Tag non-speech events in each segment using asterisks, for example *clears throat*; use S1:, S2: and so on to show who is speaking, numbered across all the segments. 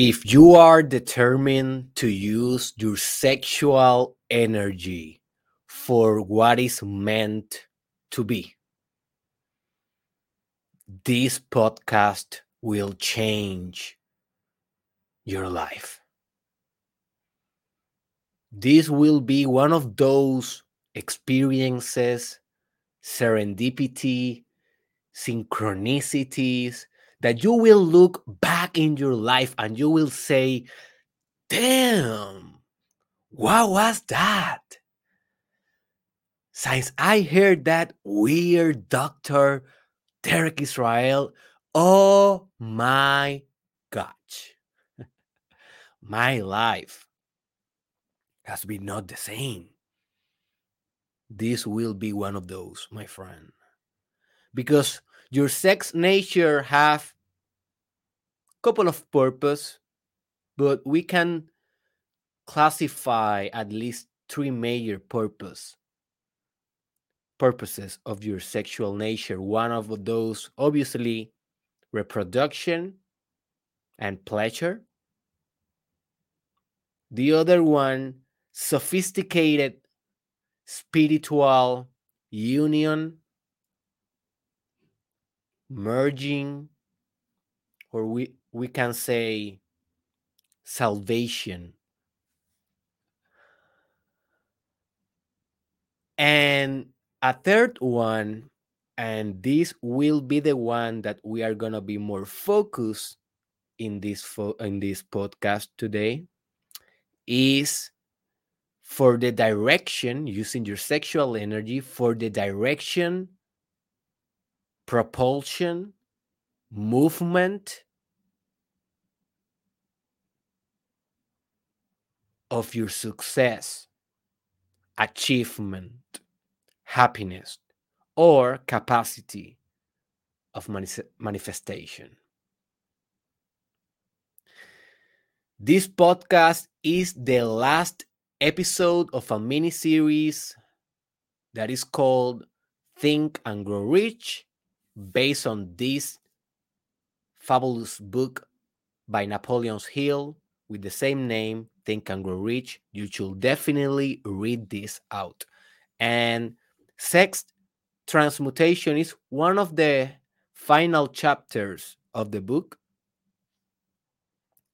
S1: If you are determined to use your sexual energy for what is meant to be, this podcast will change your life. This will be one of those experiences, serendipity, synchronicities that you will look back in your life and you will say, damn, what was that? Since I heard that weird doctor, Derek Israel, oh my gosh, *laughs* my life has been not the same. This will be one of those, my friend. Because your sex nature have couple of purpose, but we can classify at least three major purpose purposes of your sexual nature. One of those, obviously, reproduction and pleasure. The other one, sophisticated spiritual union merging or we we can say salvation. And a third one and this will be the one that we are going to be more focused in this fo- in this podcast today is for the direction using your sexual energy for the direction propulsion, movement of your success, achievement, happiness, or capacity of manifestation. This podcast is the last episode of a mini series that is called Think and Grow Rich based on this fabulous book by Napoleon Hill with the same name, Think and Grow Rich. You should definitely read this out. And sex transmutation is one of the final chapters of the book,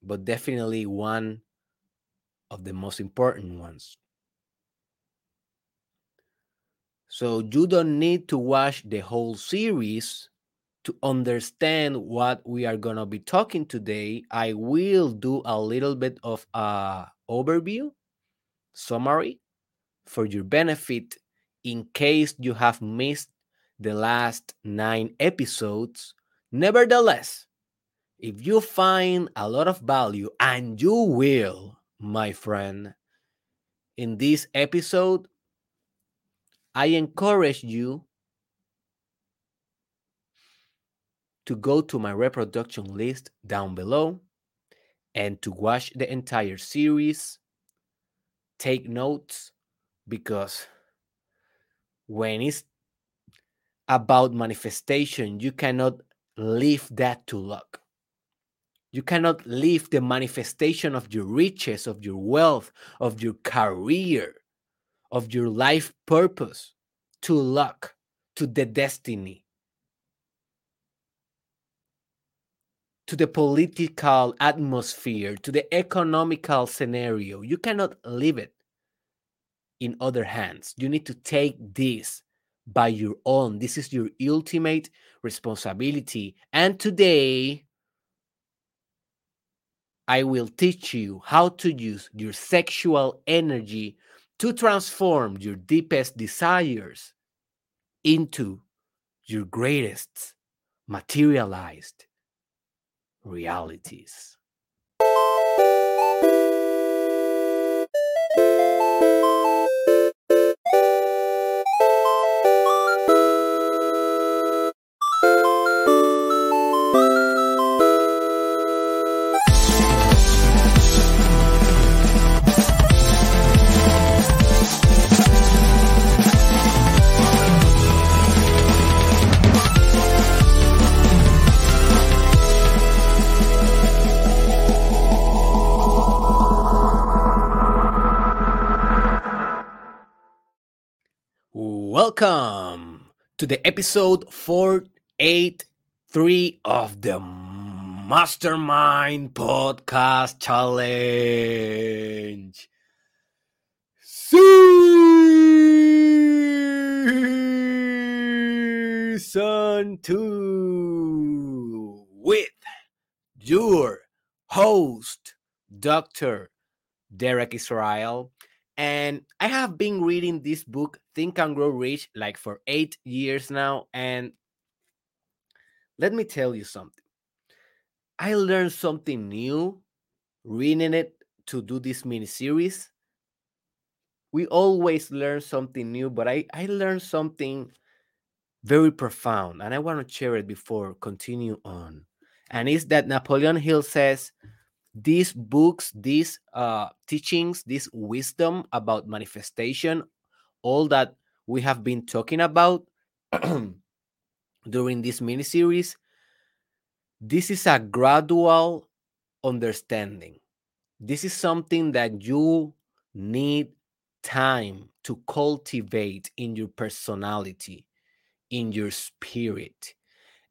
S1: but definitely one of the most important ones. So you don't need to watch the whole series to understand what we are going to be talking today. I will do a little bit of a overview, summary for your benefit in case you have missed the last 9 episodes. Nevertheless, if you find a lot of value and you will, my friend, in this episode, I encourage you to go to my reproduction list down below and to watch the entire series. Take notes because when it's about manifestation, you cannot leave that to luck. You cannot leave the manifestation of your riches, of your wealth, of your career of your life purpose to luck, to the destiny, to the political atmosphere, to the economical scenario. You cannot leave it in other hands. You need to take this by your own. This is your ultimate responsibility. And today, I will teach you how to use your sexual energy to transform your deepest desires into your greatest materialized realities. Welcome to the episode 483 of the Mastermind Podcast Challenge. Season 2 with your host, Dr. Derek Israel. And I have been reading this book, Think and Grow Rich, like for eight years now. And let me tell you something. I learned something new reading it to do this mini series. We always learn something new, but I, I learned something very profound, and I want to share it before continue on. And it's that Napoleon Hill says these books, these uh, teachings, this wisdom about manifestation, all that we have been talking about *clears throat* during this mini series, this is a gradual understanding. This is something that you need time to cultivate in your personality, in your spirit.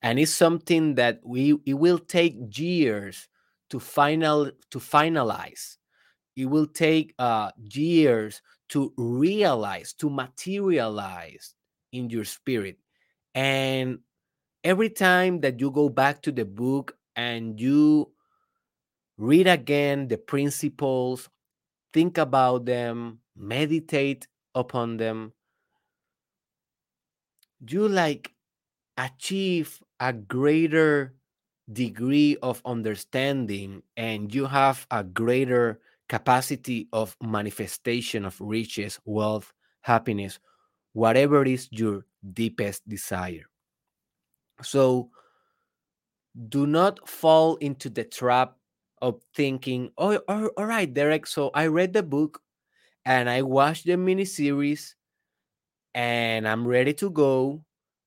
S1: And it's something that we it will take years to final to finalize. It will take uh, years to realize, to materialize in your spirit. And every time that you go back to the book and you read again the principles, think about them, meditate upon them, you like achieve a greater degree of understanding and you have a greater capacity of manifestation of riches, wealth, happiness, whatever is your deepest desire. So do not fall into the trap of thinking, oh, oh all right, Derek. So I read the book and I watched the miniseries and I'm ready to go.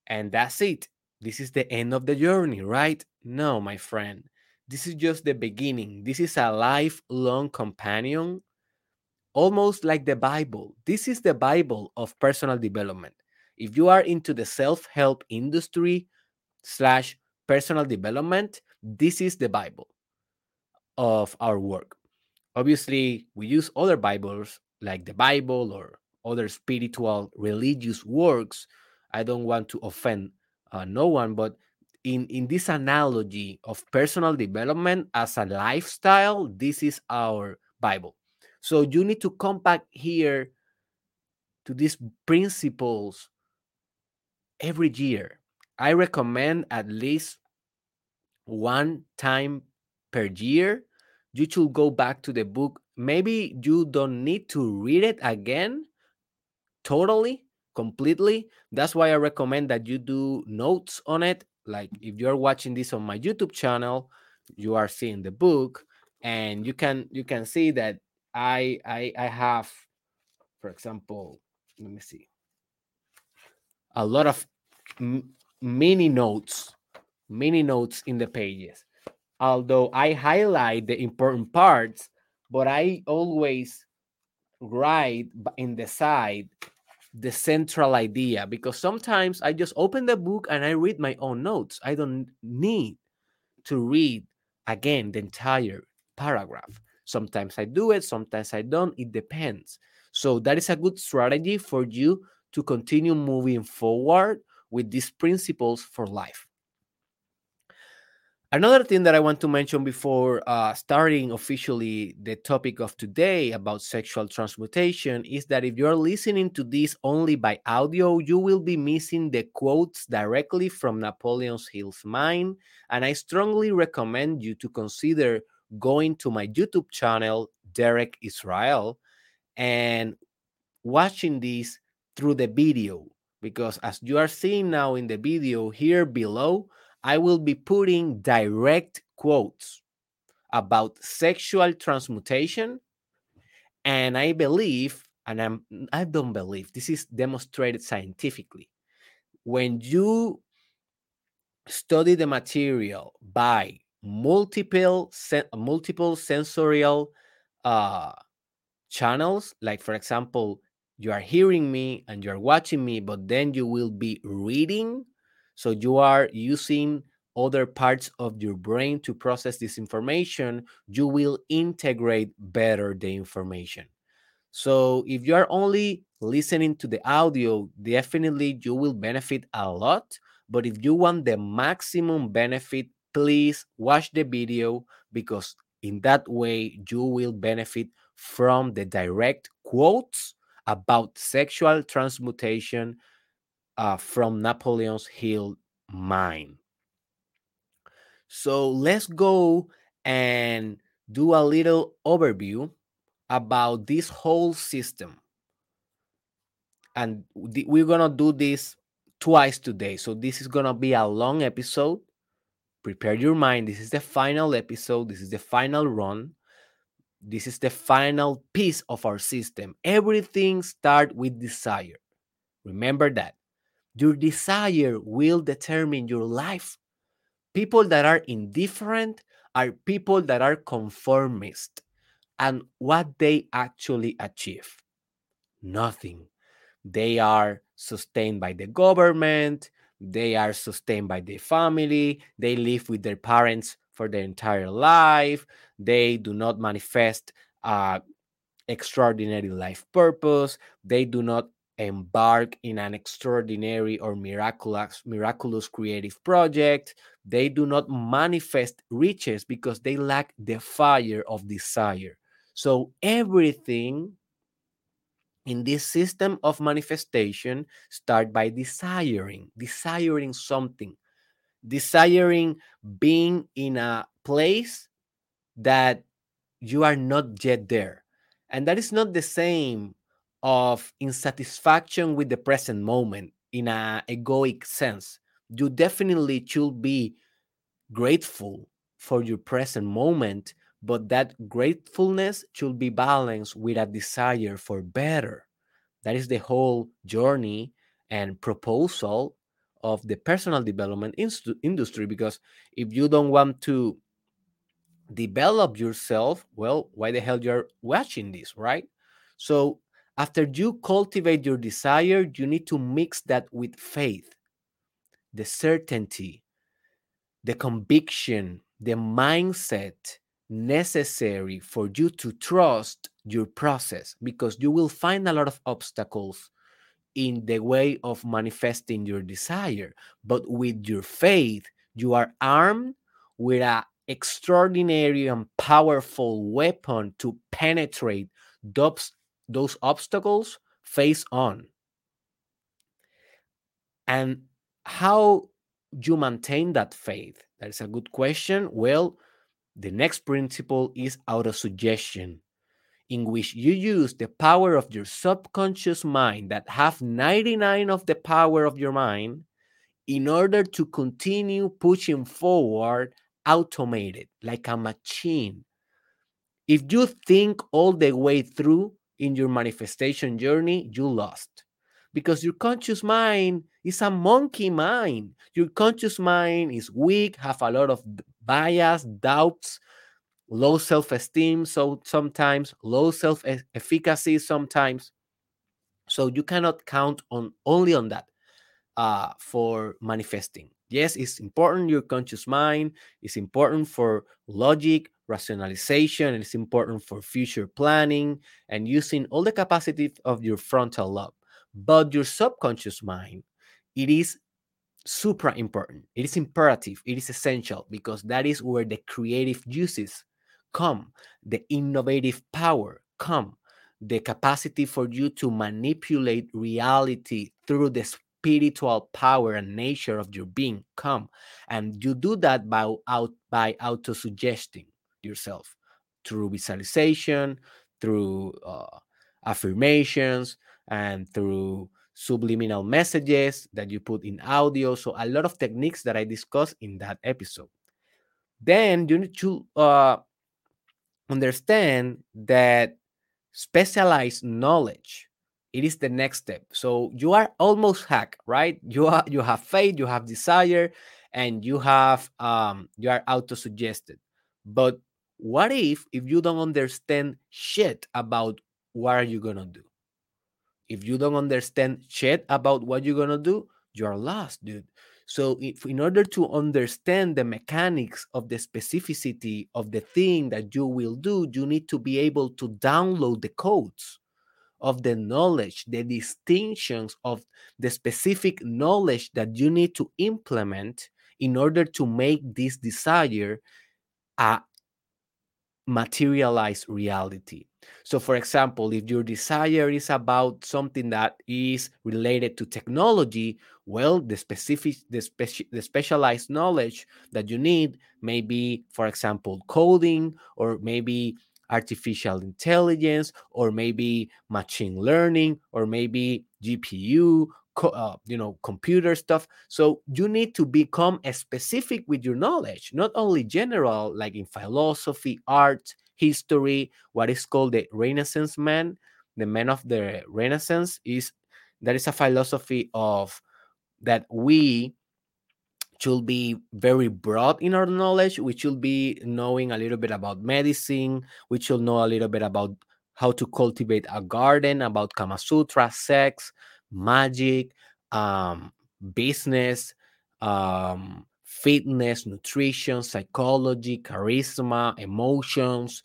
S1: And that's it. This is the end of the journey, right? No, my friend. This is just the beginning. This is a lifelong companion, almost like the Bible. This is the Bible of personal development. If you are into the self help industry slash personal development, this is the Bible of our work. Obviously, we use other Bibles like the Bible or other spiritual religious works. I don't want to offend uh, no one, but in, in this analogy of personal development as a lifestyle, this is our Bible. So you need to come back here to these principles every year. I recommend at least one time per year. You should go back to the book. Maybe you don't need to read it again totally, completely. That's why I recommend that you do notes on it. Like if you're watching this on my YouTube channel, you are seeing the book and you can you can see that I I I have for example, let me see. A lot of mini notes, mini notes in the pages. Although I highlight the important parts, but I always write in the side the central idea because sometimes I just open the book and I read my own notes. I don't need to read again the entire paragraph. Sometimes I do it, sometimes I don't. It depends. So that is a good strategy for you to continue moving forward with these principles for life. Another thing that I want to mention before uh, starting officially the topic of today about sexual transmutation is that if you're listening to this only by audio, you will be missing the quotes directly from Napoleon Hill's mind. And I strongly recommend you to consider going to my YouTube channel, Derek Israel, and watching this through the video because as you are seeing now in the video here below, I will be putting direct quotes about sexual transmutation. And I believe, and I'm I don't believe this is demonstrated scientifically. When you study the material by multiple multiple sensorial uh, channels, like for example, you are hearing me and you are watching me, but then you will be reading. So you are using other parts of your brain to process this information. You will integrate better the information. So if you are only listening to the audio, definitely you will benefit a lot. But if you want the maximum benefit, please watch the video because in that way you will benefit from the direct quotes about sexual transmutation uh, from Napoleon's Hill mine. So let's go and do a little overview about this whole system. And we're going to do this twice today. So this is going to be a long episode. Prepare your mind. This is the final episode. This is the final run. This is the final piece of our system. Everything starts with desire. Remember that. Your desire will determine your life. People that are indifferent are people that are conformist. And what they actually achieve? Nothing. They are sustained by the government, they are sustained by the family, they live with their parents for their entire life, they do not manifest uh, extraordinary life purpose, they do not embark in an extraordinary or miraculous miraculous creative project. They do not manifest riches because they lack the fire of desire. So everything in this system of manifestation start by desiring desiring something. Desiring being in a place that you are not yet there. And that is not the same of insatisfaction with the present moment in a egoic sense. You definitely should be grateful for your present moment but that gratefulness should be balanced with a desire for better. That is the whole journey and proposal of the personal development industry because if you don't want to develop yourself well why the hell you're watching this right? So after you cultivate your desire you need to mix that with faith the certainty the conviction the mindset necessary for you to trust your process because you will find a lot of obstacles in the way of manifesting your desire. But with your faith you are armed with an extraordinary and powerful weapon to penetrate those, those obstacles face on. And how you maintain that faith? That is a good question. Well the next principle is autosuggestion, in which you use the power of your subconscious mind that have 99 of the power of your mind in order to continue pushing forward automated like a machine. If you think all the way through in your manifestation journey, you lost because your conscious mind is a monkey mind. Your conscious mind is weak, have a lot of bias, doubts, low self-esteem, so sometimes low self-efficacy sometimes. So you cannot count on only on that uh, for manifesting. Yes, it's important your conscious mind. It's important for logic, rationalization, it's important for future planning and using all the capacity of your frontal lobe. But your subconscious mind, it is super important. It is imperative. It is essential because that is where the creative juices come, the innovative power come, the capacity for you to manipulate reality through the spiritual power and nature of your being come. And you do that by out by auto suggesting yourself through visualization, through uh, affirmations, and through subliminal messages that you put in audio. So, a lot of techniques that I discussed in that episode. Then you need to uh, understand that specialized knowledge it is the next step so you are almost hack right you are you have faith you have desire and you have um you are auto suggested but what if if you don't understand shit about what are you gonna do if you don't understand shit about what you're gonna do, you're lost, dude. So, if, in order to understand the mechanics of the specificity of the thing that you will do, you need to be able to download the codes of the knowledge, the distinctions of the specific knowledge that you need to implement in order to make this desire a materialized reality. So, for example, if your desire is about something that is related to technology, well, the specific, the, speci- the specialized knowledge that you need may be, for example, coding or maybe artificial intelligence or maybe machine learning or maybe GPU uh, you know computer stuff. So you need to become specific with your knowledge not only general like in philosophy art history what is called the renaissance man the man of the renaissance is that is a philosophy of that we should be very broad in our knowledge. We should be knowing a little bit about medicine. We should know a little bit about how to cultivate a garden about kama sutra sex magic, um, business, um, fitness, nutrition, psychology, charisma, emotions.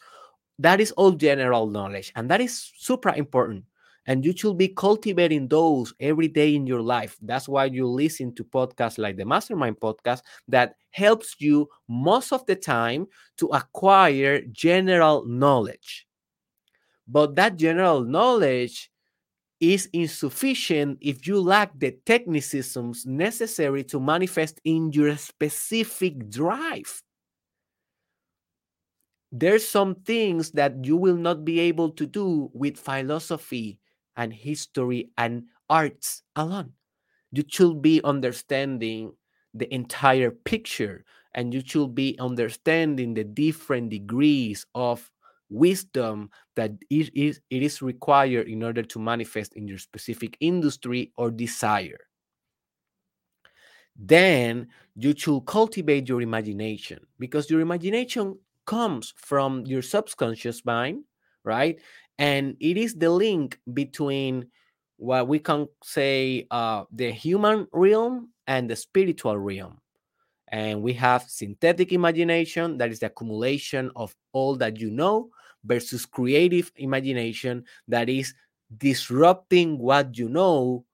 S1: That is all general knowledge, and that is super important. And you should be cultivating those every day in your life. That's why you listen to podcasts like the Mastermind podcast that helps you most of the time to acquire general knowledge. But that general knowledge is insufficient if you lack the technicisms necessary to manifest in your specific drive. There's some things that you will not be able to do with philosophy and history and arts alone. You should be understanding the entire picture and you should be understanding the different degrees of wisdom that it is, it is required in order to manifest in your specific industry or desire. Then you should cultivate your imagination because your imagination comes from your subconscious mind, right? And it is the link between what we can say uh, the human realm and the spiritual realm. And we have synthetic imagination, that is the accumulation of all that you know, versus creative imagination that is disrupting what you know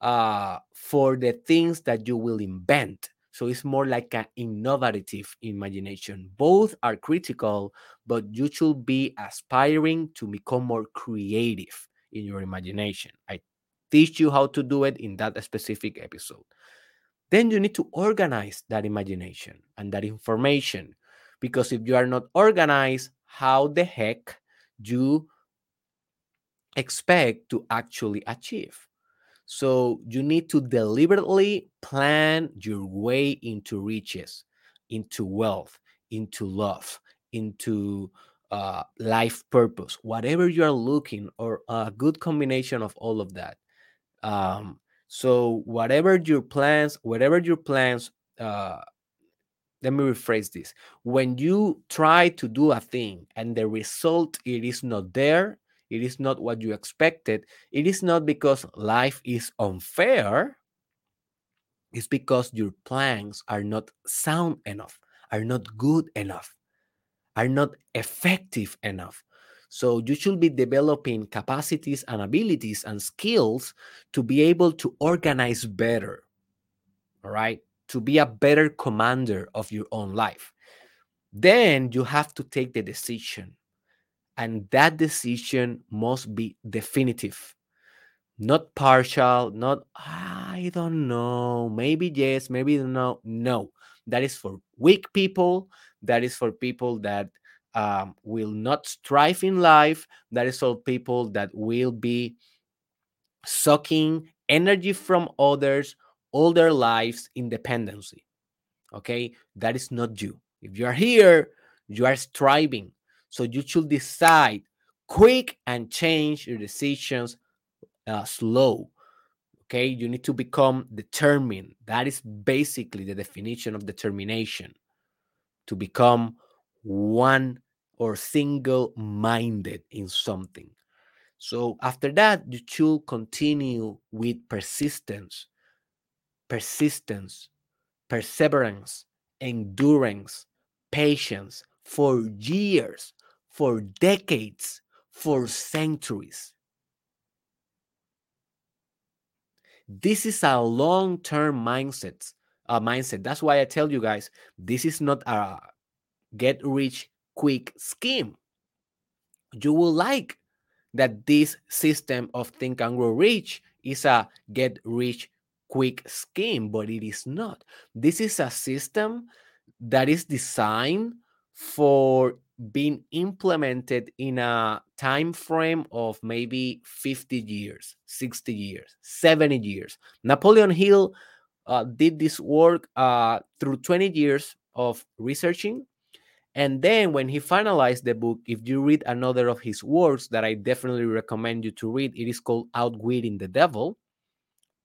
S1: uh, for the things that you will invent. So it's more like an innovative imagination. Both are critical, but you should be aspiring to become more creative in your imagination. I teach you how to do it in that specific episode. Then you need to organize that imagination and that information because if you are not organized, how the heck you expect to actually achieve. So you need to deliberately plan your way into riches, into wealth, into love, into uh, life purpose, whatever you are looking, or a good combination of all of that. Um, so whatever your plans, whatever your plans uh, let me rephrase this. When you try to do a thing and the result it is not there it is not what you expected it is not because life is unfair it's because your plans are not sound enough are not good enough are not effective enough. So you should be developing capacities and abilities and skills to be able to organize better. All right to be a better commander of your own life. Then you have to take the decision. And that decision must be definitive, not partial, not, I don't know, maybe yes, maybe no. No, that is for weak people. That is for people that um, will not strive in life. That is for people that will be sucking energy from others all their lives independency. Okay, that is not you. If you are here, you are striving. So you should decide quick and change your decisions uh, slow. Okay, you need to become determined. That is basically the definition of determination to become one or single minded in something. So after that, you should continue with persistence, persistence, perseverance, endurance, patience for years, for decades, for centuries. This is a long-term mindset. A mindset. That's why I tell you guys, this is not a get rich quick scheme. You will like that this system of think and grow rich is a get rich quick scheme, but it is not. This is a system that is designed for being implemented in a time frame of maybe 50 years 60 years 70 years napoleon hill uh, did this work uh, through 20 years of researching and then when he finalized the book if you read another of his works that i definitely recommend you to read it is called outwitting the devil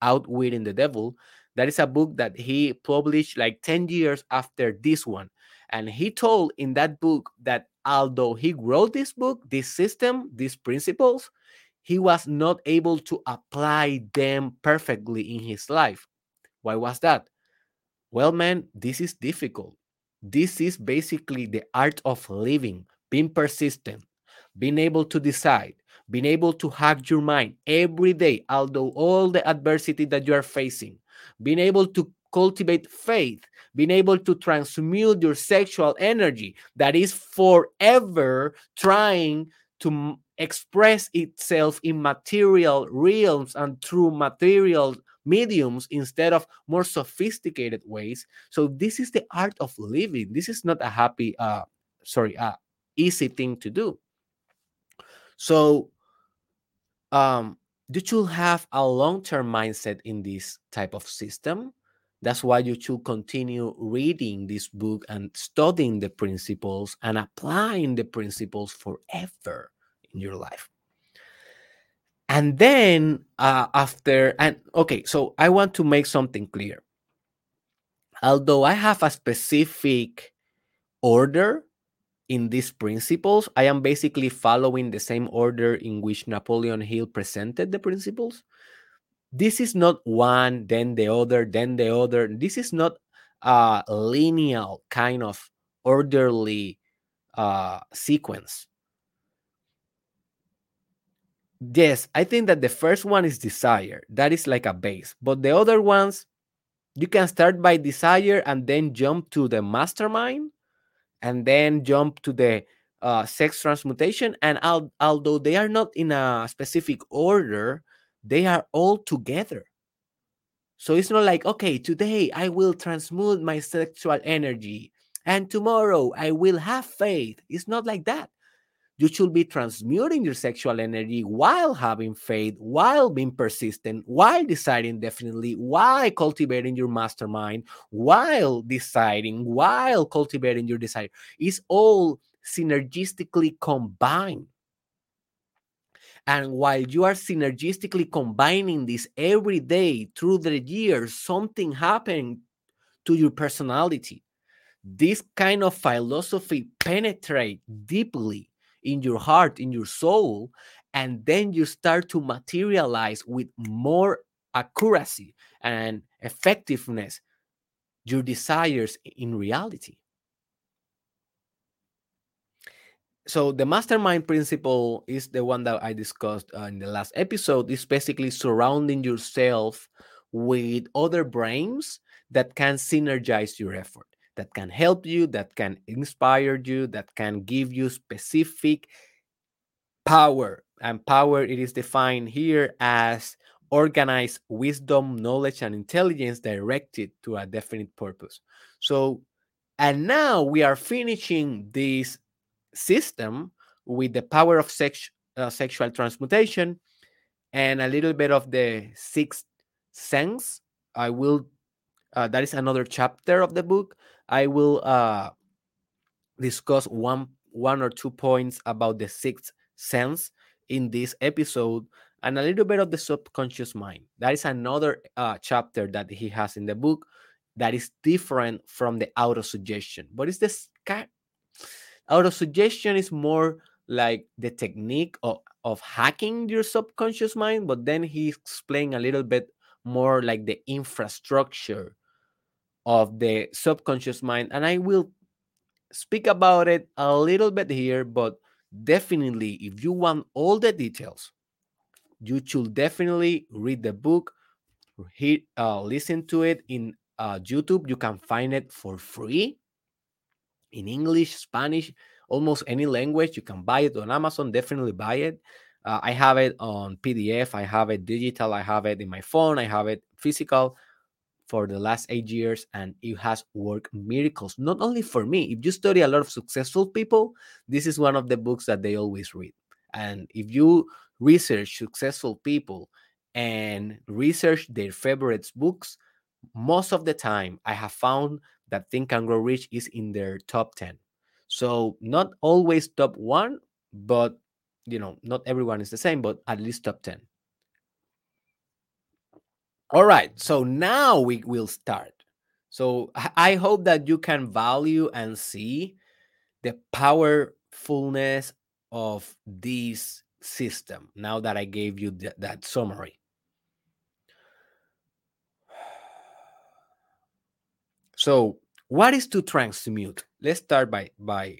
S1: outwitting the devil that is a book that he published like 10 years after this one and he told in that book that although he wrote this book, this system, these principles, he was not able to apply them perfectly in his life. Why was that? Well, man, this is difficult. This is basically the art of living, being persistent, being able to decide, being able to hack your mind every day, although all the adversity that you are facing, being able to cultivate faith, being able to transmute your sexual energy that is forever trying to express itself in material realms and through material mediums instead of more sophisticated ways. So this is the art of living. This is not a happy, uh, sorry, uh, easy thing to do. So um, you should have a long-term mindset in this type of system that's why you should continue reading this book and studying the principles and applying the principles forever in your life. And then uh, after, and okay, so I want to make something clear. Although I have a specific order in these principles, I am basically following the same order in which Napoleon Hill presented the principles this is not one, then the other, then the other. This is not a linear kind of orderly uh, sequence. Yes, I think that the first one is desire. That is like a base. But the other ones, you can start by desire and then jump to the mastermind and then jump to the uh, sex transmutation. And al- although they are not in a specific order, they are all together. So it's not like, okay, today I will transmute my sexual energy and tomorrow I will have faith. It's not like that. You should be transmuting your sexual energy while having faith, while being persistent, while deciding definitely, while cultivating your mastermind, while deciding, while cultivating your desire. It's all synergistically combined. And while you are synergistically combining this every day through the years, something happened to your personality. This kind of philosophy penetrate deeply in your heart, in your soul, and then you start to materialize with more accuracy and effectiveness your desires in reality. so the mastermind principle is the one that I discussed uh, in the last episode. Is basically surrounding yourself with other brains that can synergize your effort, that can help you, that can inspire you, that can give you specific power. And power, it is defined here as organized wisdom, knowledge, and intelligence directed to a definite purpose. So, and now we are finishing this system with the power of sex, uh, sexual transmutation and a little bit of the sixth sense. I will, uh, that is another chapter of the book. I will uh, discuss one one or two points about the sixth sense in this episode and a little bit of the subconscious mind. That is another uh, chapter that he has in the book that is different from the auto suggestion, but it's this Auto suggestion is more like the technique of, of hacking your subconscious mind, but then he explained a little bit more like the infrastructure of the subconscious mind. And I will speak about it a little bit here, but definitely, if you want all the details, you should definitely read the book, uh, listen to it in uh, YouTube. You can find it for free in English, Spanish, almost any language. You can buy it on Amazon. Definitely buy it. Uh, I have it on PDF. I have it digital. I have it in my phone. I have it physical for the last eight years, and it has worked miracles. Not only for me. If you study a lot of successful people, this is one of the books that they always read. And if you research successful people and research their favorite books, most of the time I have found that Think and Grow Rich is in their top 10. So not always top one, but you know, not everyone is the same, but at least top 10. All right, so now we will start. So I hope that you can value and see the powerfulness of this system now that I gave you th- that summary. So, what is to transmute? Let's start by by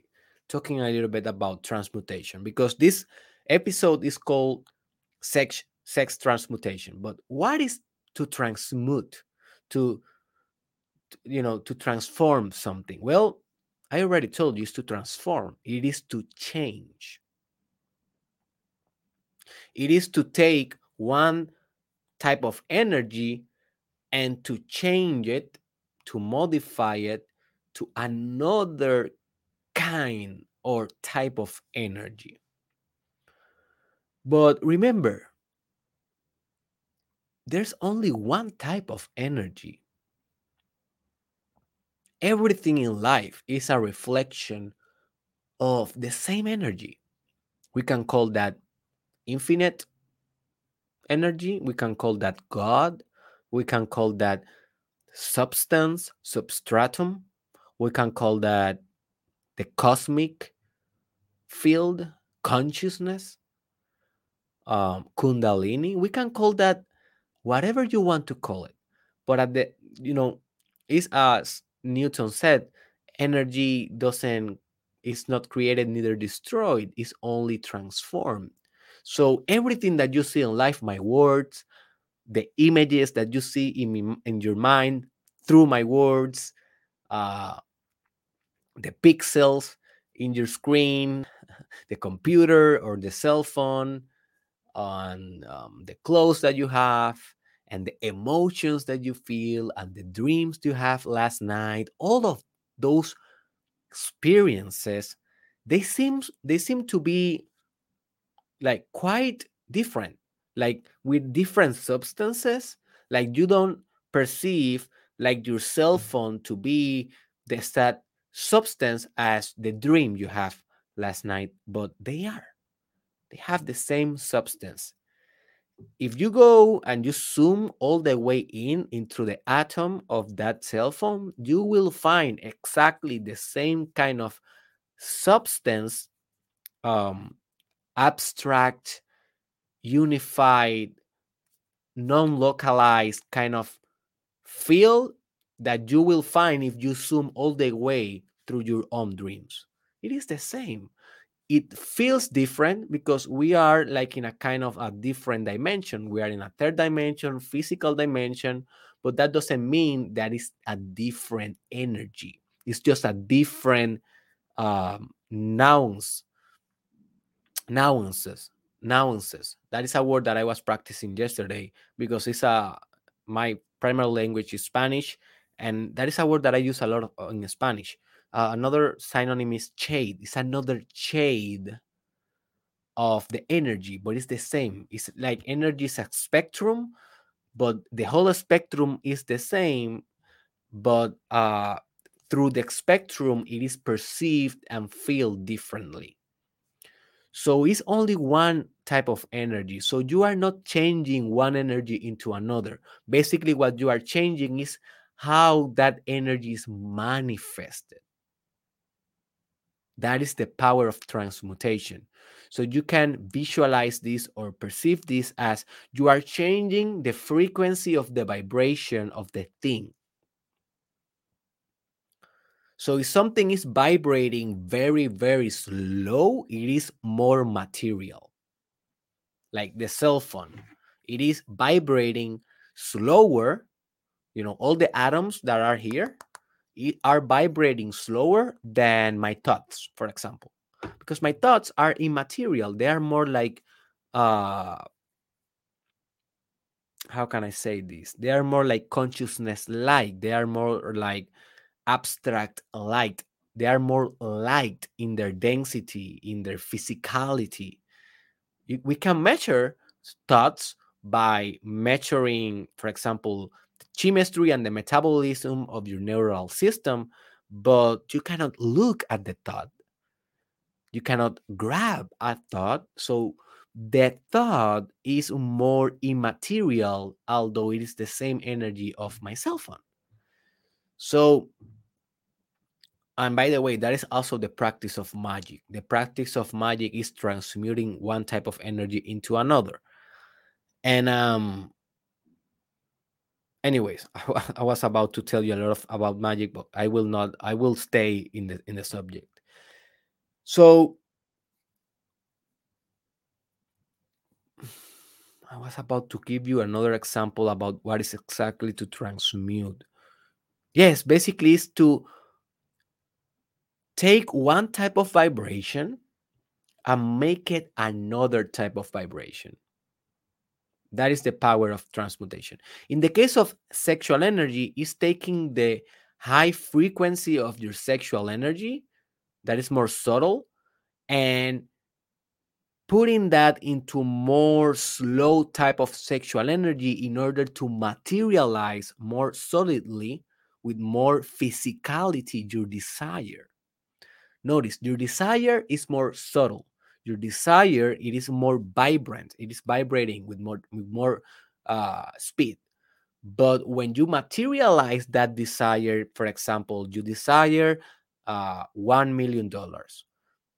S1: talking a little bit about transmutation because this episode is called sex sex transmutation. But what is to transmute? To you know, to transform something? Well, I already told you is to transform. It is to change. It is to take one type of energy and to change it to modify it to another kind or type of energy. But remember, there's only one type of energy. Everything in life is a reflection of the same energy. We can call that infinite energy. We can call that God. We can call that substance, substratum. We can call that the cosmic field, consciousness, um, kundalini. We can call that whatever you want to call it. But at the, you know, is as Newton said, energy doesn't, is not created, neither destroyed, is only transformed. So everything that you see in life, my words, the images that you see in in your mind through my words, uh, the pixels in your screen, *laughs* the computer or the cell phone, on um, the clothes that you have, and the emotions that you feel, and the dreams you have last night. All of those experiences, they seem they seem to be like quite different like with different substances like you don't perceive like your cell phone to be the that substance as the dream you have last night but they are they have the same substance if you go and you zoom all the way in into the atom of that cell phone you will find exactly the same kind of substance um abstract unified, non localized kind of feel that you will find if you zoom all the way through your own dreams. It is the same. It feels different because we are like in a kind of a different dimension. We are in a third dimension, physical dimension, but that doesn't mean that it's a different energy. It's just a different um, nouns, nuances nuances. That is a word that I was practicing yesterday because it's a my primary language is Spanish, and that is a word that I use a lot uh, in Spanish. Uh, another synonym is shade. It's another shade of the energy, but it's the same. It's like energy is a spectrum, but the whole spectrum is the same, but uh, through the spectrum, it is perceived and feel differently. So it's only one type of energy. So you are not changing one energy into another. Basically, what you are changing is how that energy is manifested. That is the power of transmutation. So you can visualize this or perceive this as you are changing the frequency of the vibration of the thing. So if something is vibrating very, very slow, it is more material. Like the cell phone, it is vibrating slower. You know, all the atoms that are here are vibrating slower than my thoughts, for example. Because my thoughts are immaterial. They are more like uh how can i say this? They are more like consciousness light. They are more like abstract light. They are more light in their density in their physicality. We can measure thoughts by measuring for example chemistry and the metabolism of your neural system but you cannot look at the thought you cannot grab a thought. So that thought is more immaterial, although it is the same energy of my cell phone. So, and by the way, that is also the practice of magic. The practice of magic is transmuting one type of energy into another. And um anyways, *laughs* I was about to tell you a lot of about magic, but I will not I will stay in the in the subject. So *sighs* I was about to give you another example about what is exactly to transmute. Yes, basically is to take one type of vibration and make it another type of vibration. That is the power of transmutation. In the case of sexual energy, is taking the high frequency of your sexual energy that is more subtle and putting that into more slow type of sexual energy in order to materialize more solidly with more physicality your desire notice your desire is more subtle your desire it is more vibrant it is vibrating with more with more uh, speed but when you materialize that desire for example you desire uh, $1 million.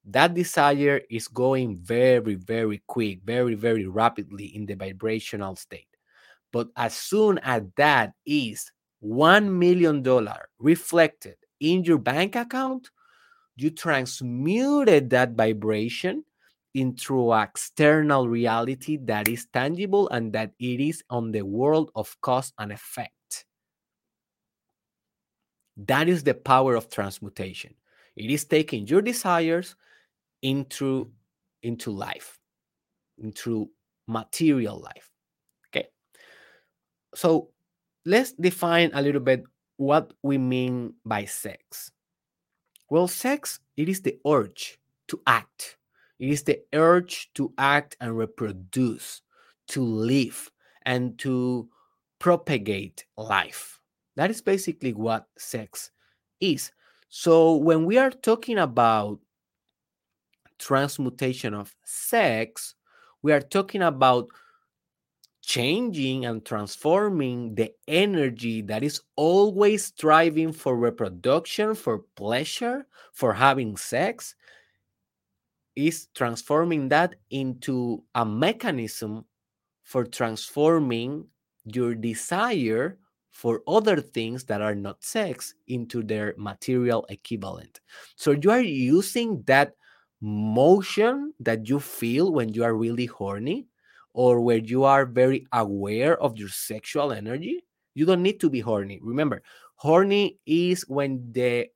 S1: That desire is going very, very quick, very, very rapidly in the vibrational state. But as soon as that is $1 million reflected in your bank account, you transmuted that vibration into external reality that is tangible and that it is on the world of cause and effect. That is the power of transmutation. It is taking your desires into into life, into material life. Okay. So let's define a little bit what we mean by sex. Well, sex, it is the urge to act. It is the urge to act and reproduce, to live, and to propagate life. That is basically what sex is. So when we are talking about transmutation of sex, we are talking about changing and transforming the energy that is always striving for reproduction, for pleasure, for having sex, is transforming that into a mechanism for transforming your desire for other things that are not sex into their material equivalent. So you are using that motion that you feel when you are really horny or where you are very aware of your sexual energy. You don't need to be horny. Remember, horny is when the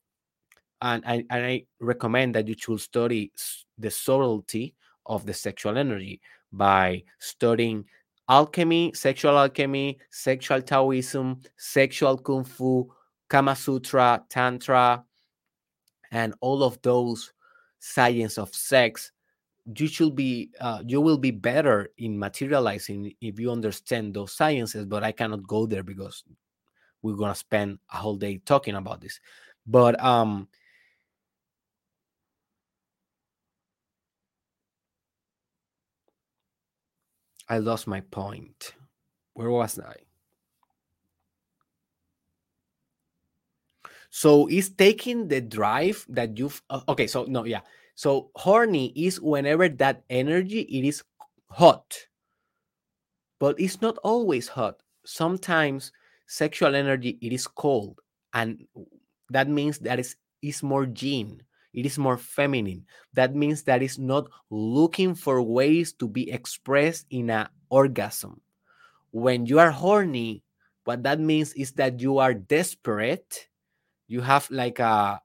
S1: and I, and I recommend that you should study the subtlety of the sexual energy by studying alchemy, sexual alchemy, sexual Taoism, sexual Kung Fu, Kama Sutra, Tantra, and all of those science of sex, you should be uh, you will be better in materializing if you understand those sciences. But I cannot go there because we're gonna spend a whole day talking about this. But um, I lost my point. Where was I? So it's taking the drive that you've uh, okay, so no, yeah. So horny is whenever that energy it is hot. But it's not always hot. Sometimes sexual energy it is cold and that means that is is more yin it is more feminine. That means that it's not looking for ways to be expressed in an orgasm. When you are horny what that means is that you are desperate. You have like a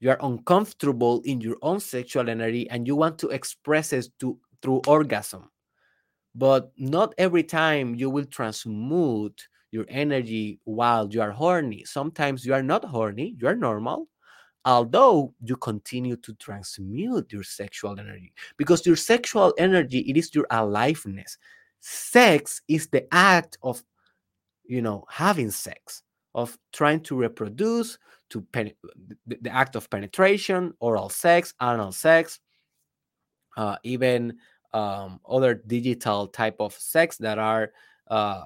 S1: you are uncomfortable in your own sexual energy and you want to express it to through orgasm. But not every time you will transmute your energy while you are horny. Sometimes you are not horny you are normal although you continue to transmute your sexual energy because your sexual energy it is your aliveness. Sex is the act of you know having sex of trying to reproduce to pen- the, act of penetration oral sex anal sex uh, even um, other digital type of sex that are uh,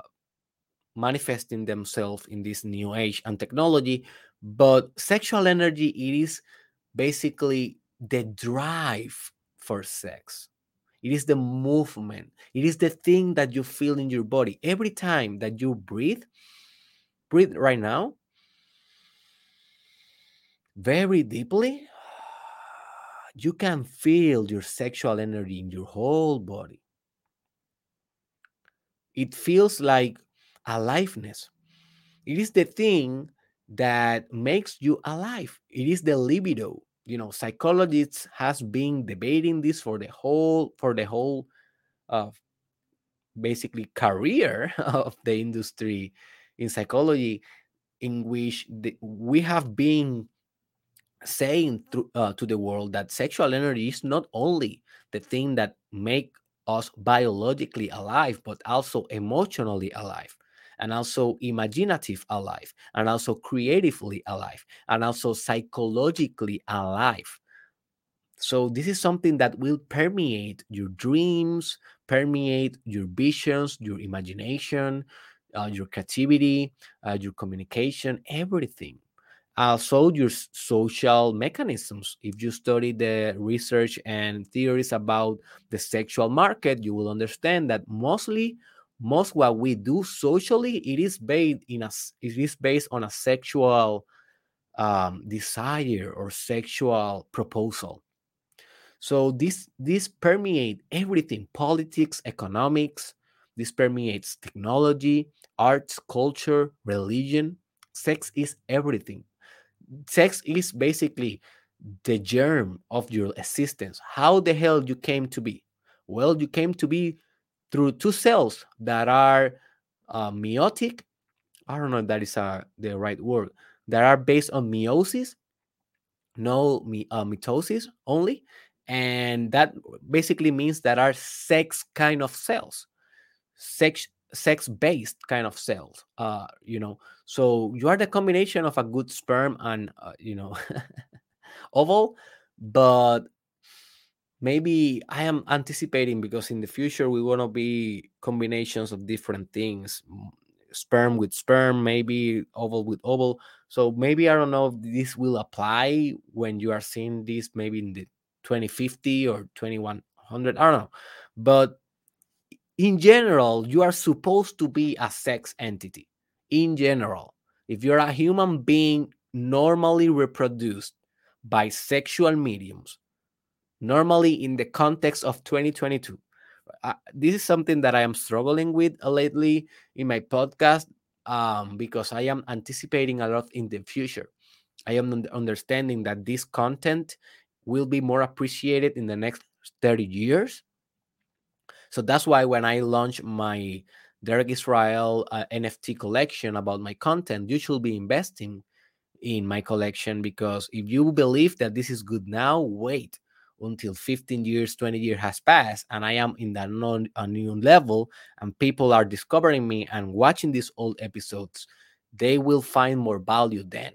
S1: manifesting themselves in this new age and technology but sexual energy it is basically the drive for sex. It is the movement. It is the thing that you feel in your body. Every time that you breathe breathe right now very deeply *sighs* you can feel your sexual energy in your whole body. It feels like aliveness. It is the thing that makes you alive. It is the libido. You know psychologists has been debating this for the whole for the whole uh, basically career *laughs* of the industry in psychology in which the, we have been saying uh, to the world that sexual energy is not only the thing that make us biologically alive but also emotionally alive and also imaginative alive and also creatively alive and also psychologically alive. So this is something that will permeate your dreams permeate your visions your imagination uh, your creativity uh, your communication everything. Also your social mechanisms. If you study the research and theories about the sexual market you will understand that mostly most what we do socially it is based in a it is based on a sexual um, desire or sexual proposal so this this permeate everything politics economics this permeates technology arts culture religion sex is everything sex is basically the germ of your existence. How the hell you came to be? Well, you came to be through two cells that are uh, meiotic. I don't know if that is uh, the right word. That are based on meiosis, no me, uh, mitosis only, and that basically means that are sex kind of cells. Sex sex based kind of cells uh you know so you are the combination of a good sperm and uh, you know *laughs* oval but maybe i am anticipating because in the future we want to be combinations of different things sperm with sperm maybe oval with oval so maybe i don't know if this will apply when you are seeing this maybe in the 2050 or 2100 i don't know but in general, you are supposed to be a sex entity. In general, if you're a human being normally reproduced by sexual mediums, normally in the context of 2022, uh, this is something that I am struggling with uh, lately in my podcast um, because I am anticipating a lot in the future. I am understanding that this content will be more appreciated in the next 30 years. So that's why when I launch my Derek Israel uh, NFT collection about my content, you should be investing in my collection because if you believe that this is good now, wait until 15 years, 20 years has passed, and I am in that non, a new level, and people are discovering me and watching these old episodes, they will find more value then.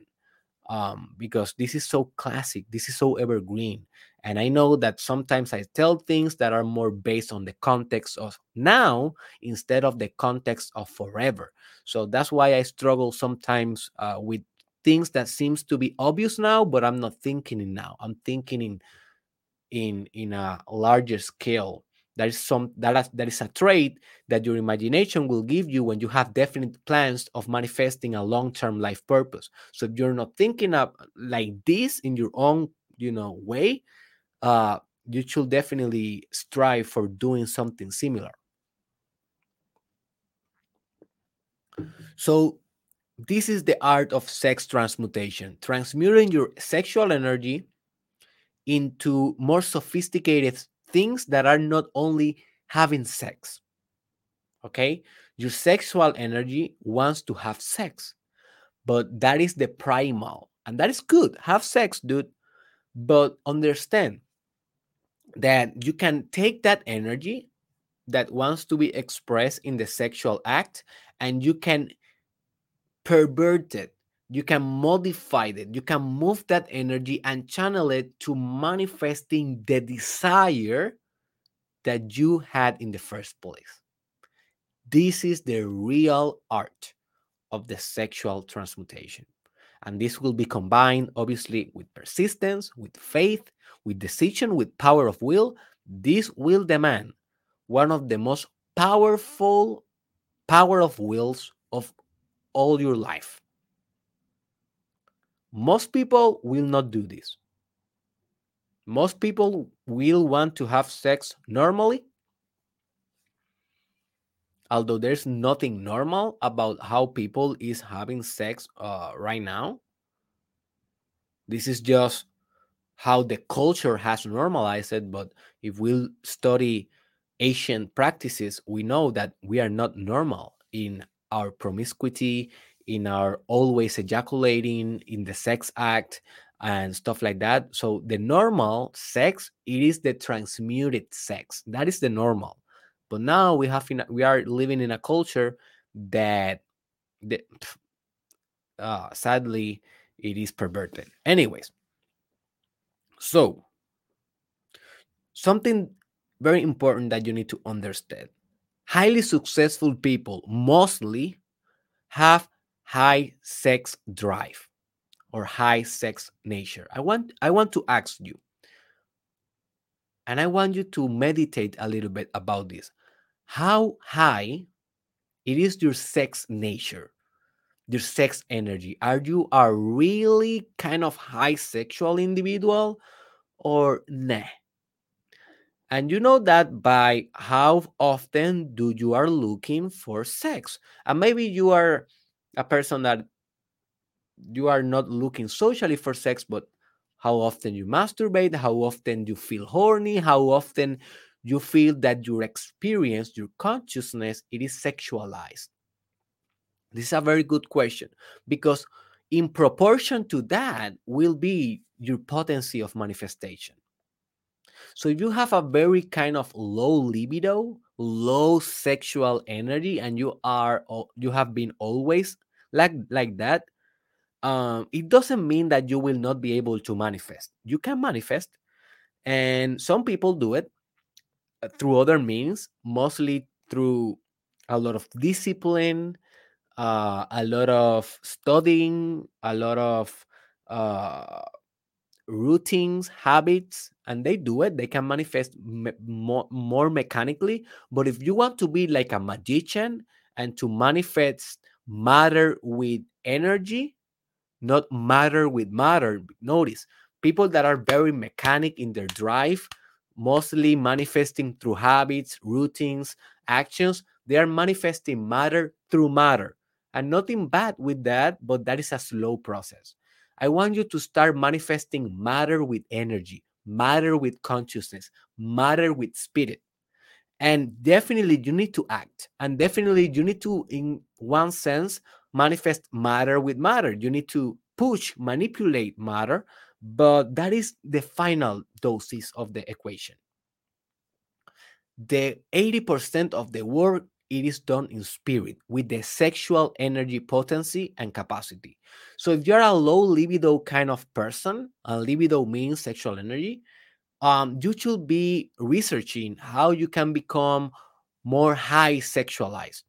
S1: Um, because this is so classic, this is so evergreen. And I know that sometimes I tell things that are more based on the context of now instead of the context of forever. So that's why I struggle sometimes uh, with things that seems to be obvious now but i'm not thinking in now i'm thinking in in in a larger scale. That is some that is, that is a trait that your imagination will give you when you have definite plans of manifesting a long-term life purpose. So if you're not thinking of like this in your own you know way uh you should definitely strive for doing something similar. So this is the art of sex transmutation transmuting your sexual energy into more sophisticated things that are not only having sex. Okay? Your sexual energy wants to have sex, but that is the primal, and that is good. Have sex, dude, but understand that you can take that energy that wants to be expressed in the sexual act and you can pervert it you can modify it you can move that energy and channel it to manifesting the desire that you had in the first place. This is the real art of the sexual transmutation. And this will be combined obviously with persistence with faith with decision with power of will. This will demand one of the most powerful power of wills of all your life most people will not do this. Most people will want to have sex normally. Although there's nothing normal about how people is having sex uh, right now. This is just how the culture has normalized it. But if we study ancient practices, we know that we are not normal in our promiscuity, in our always ejaculating in the sex act and stuff like that. So the normal sex it is the transmuted sex. That is the normal. But now we have in, we are living in a culture that the, uh, sadly it is perverted. Anyways so something very important that you need to understand. Highly successful people mostly have high sex drive or high sex nature. I want I want to ask you and I want you to meditate a little bit about this. How high it is your sex nature, your sex energy? Are you a really kind of high sexual individual or nah? And you know that by how often do you are looking for sex? And maybe you are a person that you are not looking socially for sex, but how often you masturbate, how often you feel horny, how often you feel that your experience, your consciousness, it is sexualized. This is a very good question because in proportion to that will be your potency of manifestation. So if you have a very kind of low libido, low sexual energy, and you are you have been always like like that, um, it doesn't mean that you will not be able to manifest. You can manifest, and some people do it uh, through other means, mostly through a lot of discipline, uh, a lot of studying, a lot of uh, routines, habits, and they do it. They can manifest me- more, more mechanically. But if you want to be like a magician and to manifest matter with energy, not matter with matter. Notice people that are very mechanic in their drive, mostly manifesting through habits, routines, actions, they are manifesting matter through matter. And nothing bad with that, but that is a slow process. I want you to start manifesting matter with energy, matter with consciousness, matter with spirit. And definitely you need to act. And definitely you need to, in one sense, manifest matter with matter. You need to push, manipulate matter, but that is the final doses of the equation. The 80% of the work it is done in spirit with the sexual energy potency and capacity. So if you're a low libido kind of person, and libido means sexual energy, um, you should be researching how you can become more high sexualized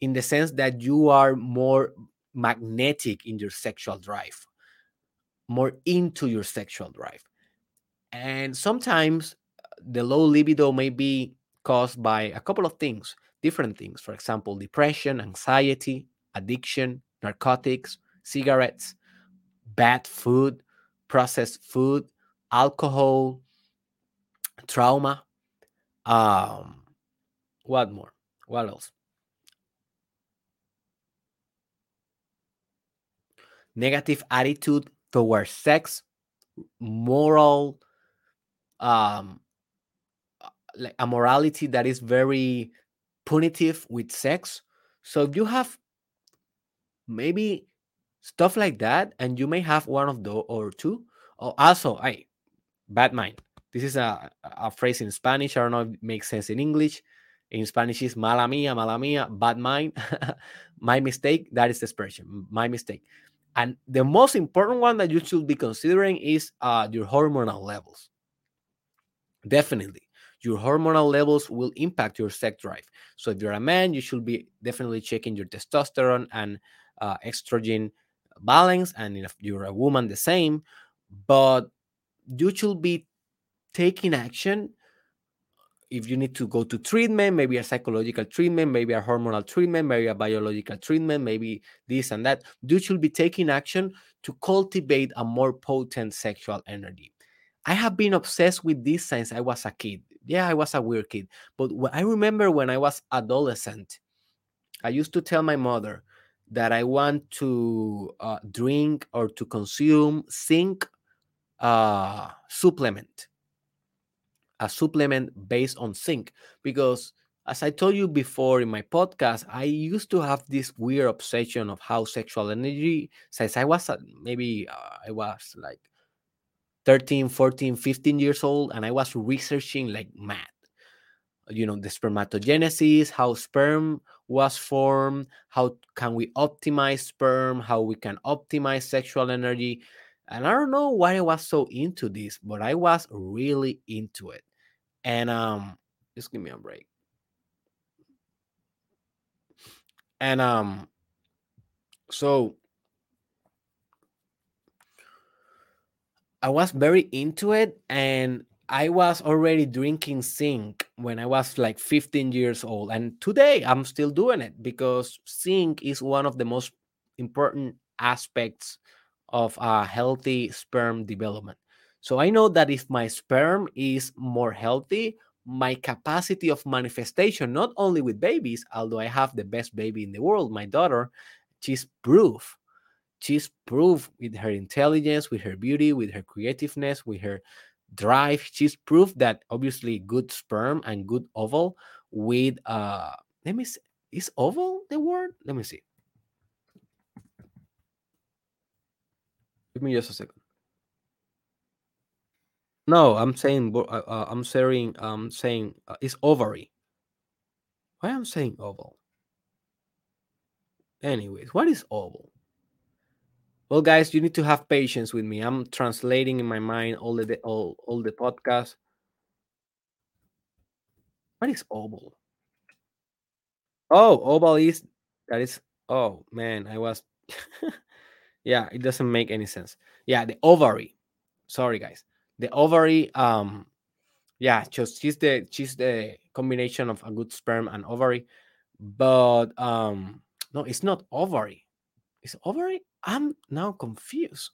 S1: in the sense that you are more magnetic in your sexual drive, more into your sexual drive. And sometimes uh, the low libido may be caused by a couple of things, different things. For example, depression, anxiety, addiction, narcotics, cigarettes, bad food, processed food, alcohol, trauma. Um, what more? What else? Negative attitude towards sex, moral, um, like a morality that is very punitive with sex. So if you have maybe stuff like that, and you may have one of those or two. Oh, also, I bad mind. This is a, a phrase in Spanish. I don't know if it makes sense in English. In Spanish, is mala mía, mala mía, bad mind. *laughs* my mistake. That is the expression. My mistake. And the most important one that you should be considering is uh, your hormonal levels. Definitely, your hormonal levels will impact your sex drive. So if you're a man, you should be definitely checking your testosterone and uh, estrogen balance, and if you're a woman, the same. But you should be taking action if you need to go to treatment, maybe a psychological treatment, maybe a hormonal treatment, maybe a biological treatment, maybe this and that, you should be taking action to cultivate a more potent sexual energy. I have been obsessed with this since I was a kid. Yeah, I was a weird kid, but I remember when I was adolescent, I used to tell my mother that I want to uh, drink or to consume zinc uh, supplement, a supplement based on zinc, because as I told you before in my podcast, I used to have this weird obsession of how sexual energy, since I was maybe uh, I was like 13, 14, 15 years old, and I was researching like mad you know the spermatogenesis how sperm was formed how can we optimize sperm how we can optimize sexual energy and i don't know why i was so into this but i was really into it. And um just give me a break. And um so i was very into it and I was already drinking zinc when I was like 15 years old. And today I'm still doing it because zinc is one of the most important aspects of a healthy sperm development. So I know that if my sperm is more healthy, my capacity of manifestation, not only with babies, although I have the best baby in the world, my daughter, she's proof. She's proof with her intelligence, with her beauty, with her creativeness, with her drive. She's proved that obviously good sperm and good oval with uh let me see is oval the word? Let me see. Give me just a second. No, I'm saying uh, uh, I'm saying I'm saying uh, it's ovary. Why am I'm saying oval? Anyways, what is oval? Well, guys, you need to have patience with me. I'm translating in my mind all the all, all the podcasts. What is oval? Oh, oval is that is oh man, I was *laughs* yeah, it doesn't make any sense. Yeah, the ovary. Sorry guys. The ovary um yeah, just she's the she's the combination of a good sperm and ovary. But um no, it's not ovary. It's ovary? I'm now confused.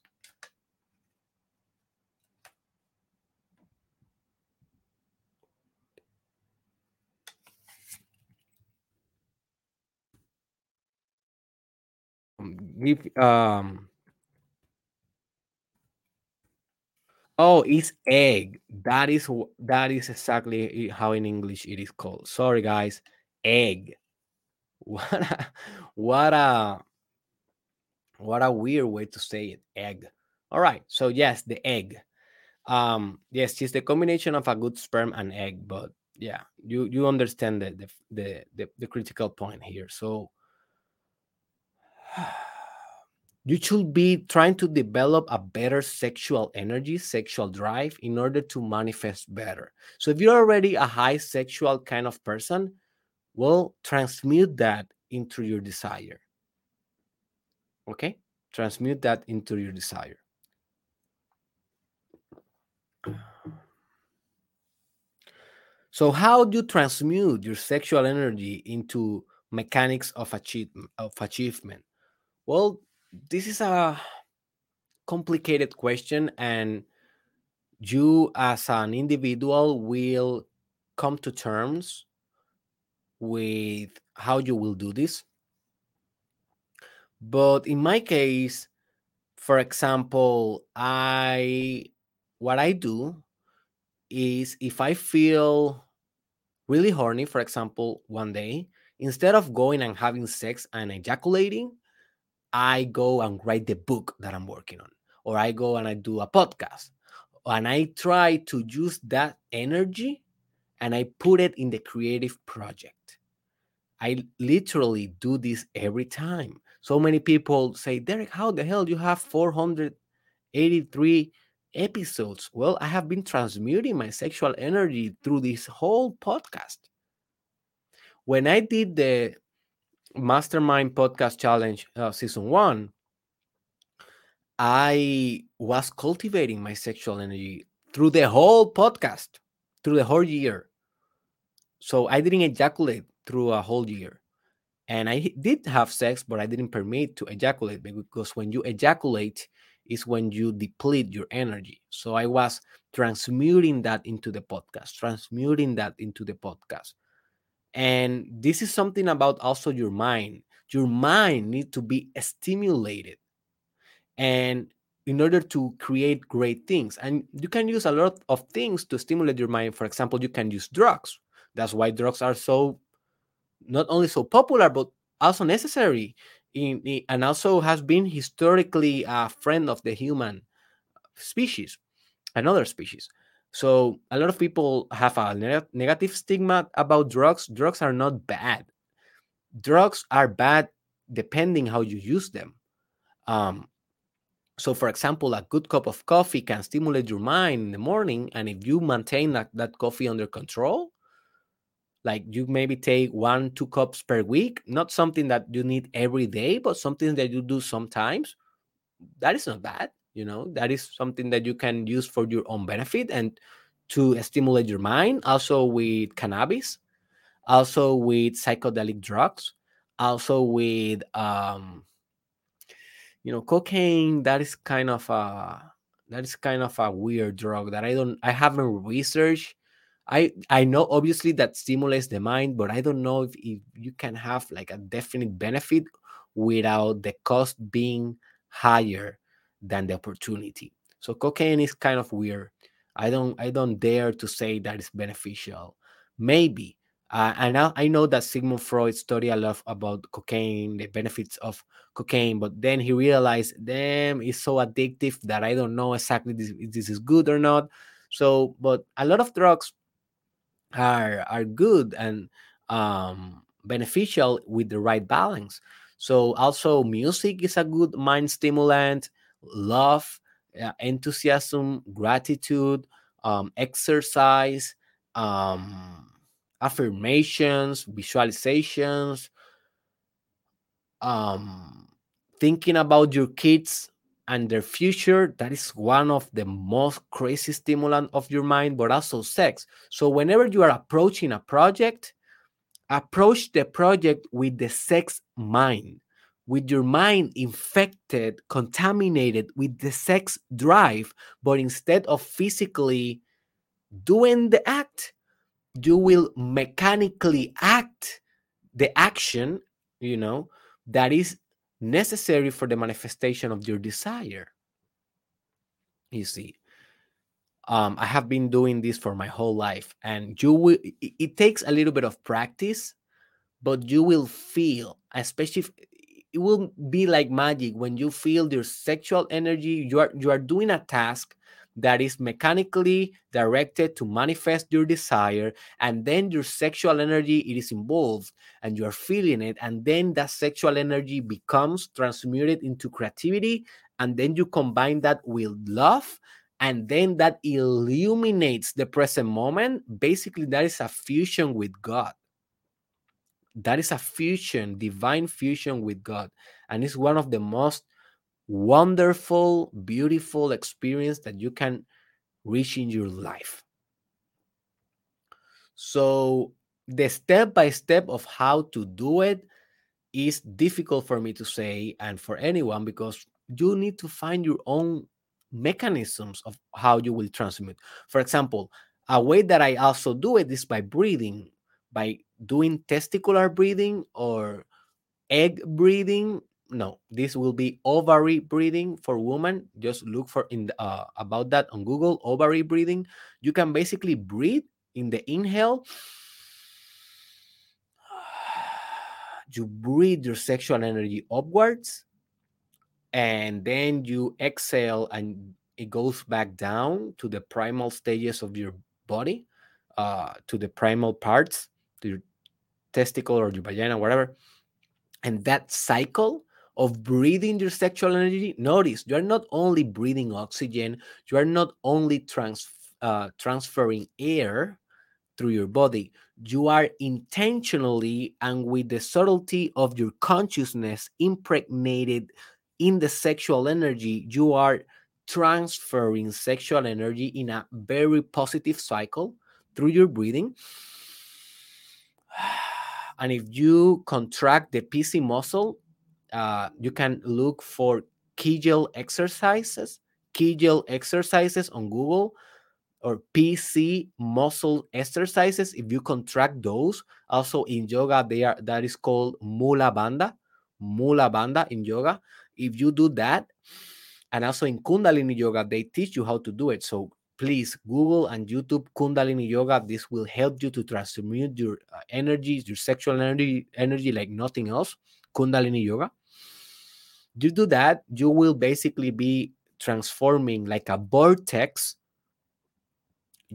S1: Give um Oh, it's egg. That is that is exactly how in English it is called. Sorry guys, egg. *laughs* What a what a what a weird way to say it. Egg. All right. So yes, the egg. Um, yes, it's the combination of a good sperm and egg, but yeah, you you understand the the the, the, the critical point here. So *sighs* you should be trying to develop a better sexual energy, sexual drive in order to manifest better. So if you're already a high sexual kind of person, well, transmute that into your desire. Okay? Transmute that into your desire. So, how do you transmute your sexual energy into mechanics of achievement? Of achievement? Well, this is a complicated question, and you, as an individual, will come to terms with how you will do this. But in my case, for example, I what I do is if I feel really horny, for example, one day, instead of going and having sex and ejaculating, I go and write the book that I'm working on, or I go and I do a podcast, and I try to use that energy and I put it in the creative project. I literally do this every time. So many people say, Derek, how the hell you have 483 episodes? Well, I have been transmuting my sexual energy through this whole podcast. When I did the Mastermind Podcast Challenge uh, season one, I was cultivating my sexual energy through the whole podcast, through the whole year. So I didn't ejaculate through a whole year. And I did have sex, but I didn't permit to ejaculate because when you ejaculate is when you deplete your energy. So I was transmuting that into the podcast, transmuting that into the podcast. And this is something about also your mind. Your mind needs to be stimulated. And in order to create great things, and you can use a lot of things to stimulate your mind. For example, you can use drugs. That's why drugs are so not only so popular but also necessary in, in, and also has been historically a friend of the human species another species. So a lot of people have a ne- negative stigma about drugs. Drugs are not bad. Drugs are bad depending how you use them. Um, so for example a good cup of coffee can stimulate your mind in the morning and if you maintain that, that coffee under control like you maybe take one two cups per week not something that you need every day but something that you do sometimes that is not bad you know? That is something that you can use for your own benefit and to stimulate your mind also with cannabis also with psychedelic drugs also with um you know cocaine that is kind of a that is kind of a weird drug that i don't i haven't researched I I know obviously that stimulates the mind, but I don't know if, if you can have like a definite benefit without the cost being higher than the opportunity. So cocaine is kind of weird. I don't I don't dare to say that it's beneficial. Maybe. Uh, and I, I know that Sigmund Freud studied a lot about cocaine, the benefits of cocaine, but then he realized, damn, it's so addictive that I don't know exactly this, if this is good or not. So, but a lot of drugs are are good and um, beneficial with the right balance. So also music is a good mind stimulant. Love, uh, enthusiasm, gratitude, um, exercise, um, affirmations, visualizations, um, thinking about your kids and their future that is one of the most crazy stimulant of your mind but also sex. So whenever you are approaching a project approach the project with the sex mind with your mind infected contaminated with the sex drive but instead of physically doing the act you will mechanically act the action you know that is necessary for the manifestation of your desire. You see, um, I have been doing this for my whole life, and you will. It, it takes a little bit of practice, but you will feel, especially if, it will be like magic when you feel your sexual energy. You are you are doing a task that is mechanically directed to manifest your desire and then your sexual energy it is involved and you are feeling it and then that sexual energy becomes transmuted into creativity and then you combine that with love and then that illuminates the present moment basically that is a fusion with god that is a fusion, divine fusion with God. And it's one of the most wonderful, beautiful experience that you can reach in your life. So the step by step of how to do it is difficult for me to say and for anyone because you need to find your own mechanisms of how you will transmit. For example, a way that I also do it is by breathing, by doing testicular breathing or egg breathing. No, this will be ovary breathing for women. Just look for in the, uh, about that on Google. Ovary breathing. You can basically breathe in the inhale *sighs* you breathe your sexual energy upwards and then you exhale and it goes back down to the primal stages of your body uh, to the primal parts to your testicle or your vagina whatever and that cycle of breathing your sexual energy notice you are not only breathing oxygen you are not only trans, uh, transferring air through your body you are intentionally and with the subtlety of your consciousness impregnated in the sexual energy, you are transferring sexual energy in a very positive cycle through your breathing. *sighs* And if you contract the PC muscle, uh, you can look for Kegel exercises, Kegel exercises on Google or PC muscle exercises. If you contract those, also in yoga, they are that is called Mula Bandha, Mula Bandha in yoga. If you do that, and also in Kundalini yoga, they teach you how to do it. So please Google and YouTube Kundalini yoga. This will help you to transmute your uh, energy, your sexual energy, energy like nothing else. Kundalini yoga. You do that, you will basically be transforming like a vortex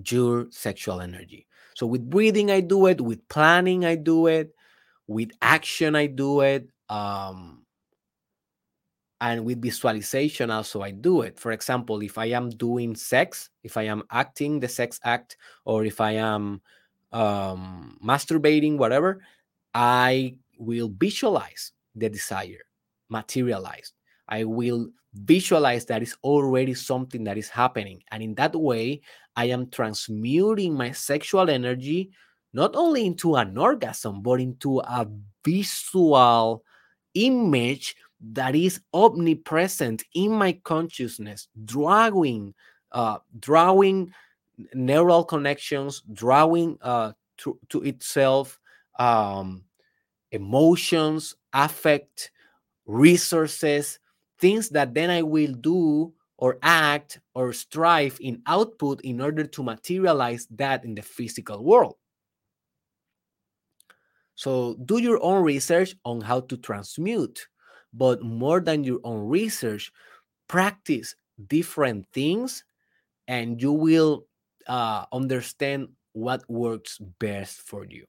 S1: your sexual energy. So with breathing, I do it. With planning, I do it. With action, I do it. Um, and with visualization, also, I do it. For example, if I am doing sex, if I am acting the sex act, or if I am um, masturbating, whatever, I will visualize the desire materialize. I will visualize that is already something that is happening. And in that way, I am transmuting my sexual energy not only into an orgasm, but into a visual image that is omnipresent in my consciousness, drawing, uh, drawing neural connections, drawing uh, to, to itself um, emotions, affect, resources, things that then I will do or act or strive in output in order to materialize that in the physical world. So do your own research on how to transmute, but more than your own research, practice different things and you will uh, understand what works best for you.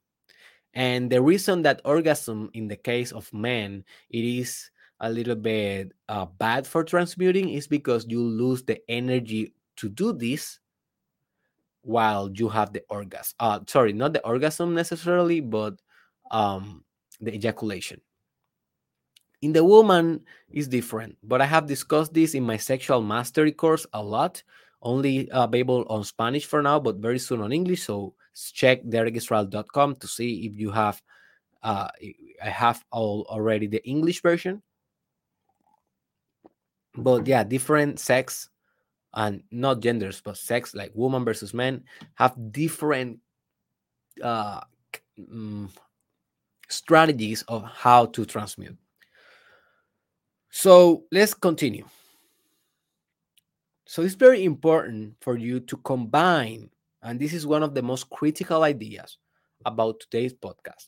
S1: And the reason that orgasm in the case of men, it is a little bit uh, bad for transmuting is because you lose the energy to do this while you have the orgasm. Uh, sorry, not the orgasm necessarily, but um, the ejaculation. In the woman is different, but I have discussed this in my sexual mastery course a lot. Only available on Spanish for now, but very soon on English. So check derekisrael.com to see if you have. Uh, I have all already the English version, but yeah different sex and not genders but sex like woman versus men have different uh, um, strategies of how to transmute so let's continue so it's very important for you to combine and this is one of the most critical ideas about today's podcast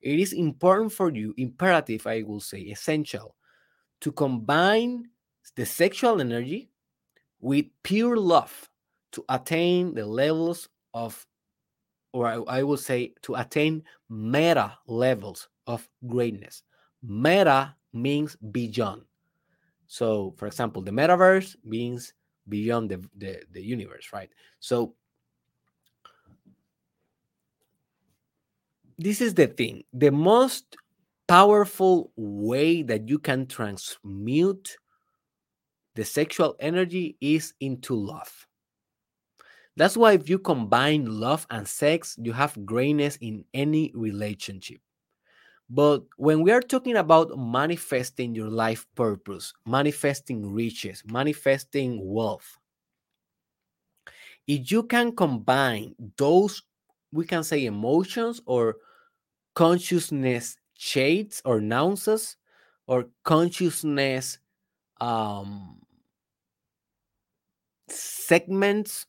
S1: it is important for you imperative i will say essential to combine the sexual energy with pure love to attain the levels of, or I, I will say, to attain meta levels of greatness. Meta means beyond. So, for example, the metaverse means beyond the, the, the universe, right? So, this is the thing the most powerful way that you can transmute the sexual energy is into love. That's why if you combine love and sex, you have greatness in any relationship. But when we are talking about manifesting your life purpose, manifesting riches, manifesting wealth, if you can combine those, we can say emotions or consciousness shades or nuances or consciousness um, segments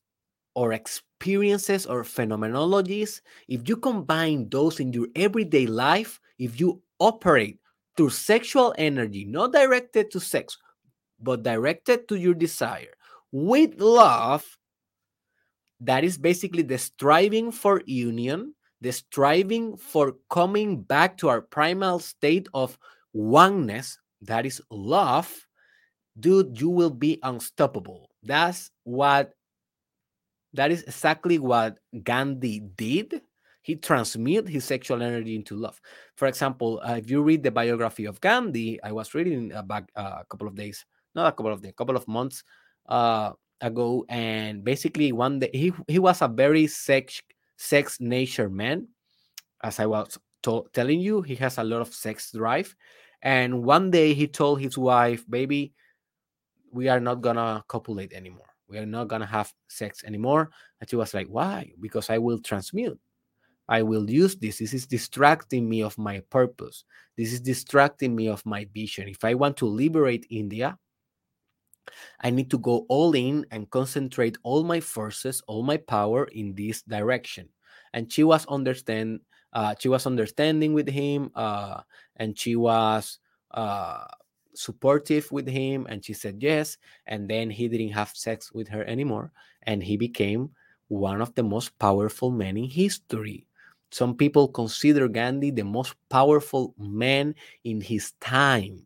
S1: or experiences or phenomenologies, if you combine those in your everyday life, if you operate through sexual energy, not directed to sex, but directed to your desire, with love, that is basically the striving for union, the striving for coming back to our primal state of oneness, that is love, dude, you will be unstoppable. That's what that is exactly what Gandhi did. He transmuted his sexual energy into love. For example, uh, if you read the biography of Gandhi, I was reading uh, back uh, a couple of days, not a couple of days, a couple of months uh, ago, and basically one day he he was a very sex sex nature man, as I was to- telling you. He has a lot of sex drive, and one day he told his wife, "Baby, we are not gonna copulate anymore. We are not gonna have sex anymore. And she was like, Why? Because I will transmute. I will use this. This is distracting me of my purpose. This is distracting me of my vision. If I want to liberate India, I need to go all in and concentrate all my forces, all my power in this direction. And she was understand. Uh, she was understanding with him, uh, and she was uh, supportive with him and she said yes and then he didn't have sex with her anymore and he became one of the most powerful men in history some people consider gandhi the most powerful man in his time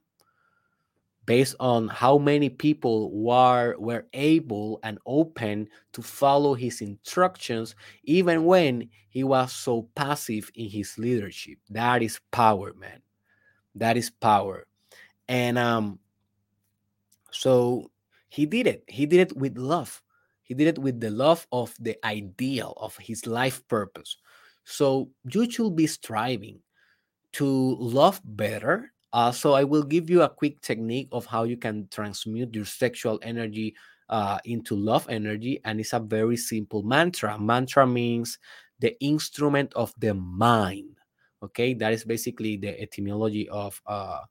S1: based on how many people were were able and open to follow his instructions even when he was so passive in his leadership. That is power man. That is power. And um so he did it. He did it with love. He did it with the love of the ideal of his life purpose. So you should be striving to love better uh, so i will give you a quick technique of how you can transmute your sexual energy uh, into love energy and it's a very simple mantra. Mantra means the instrument of the mind okay? That is basically the etymology of uh,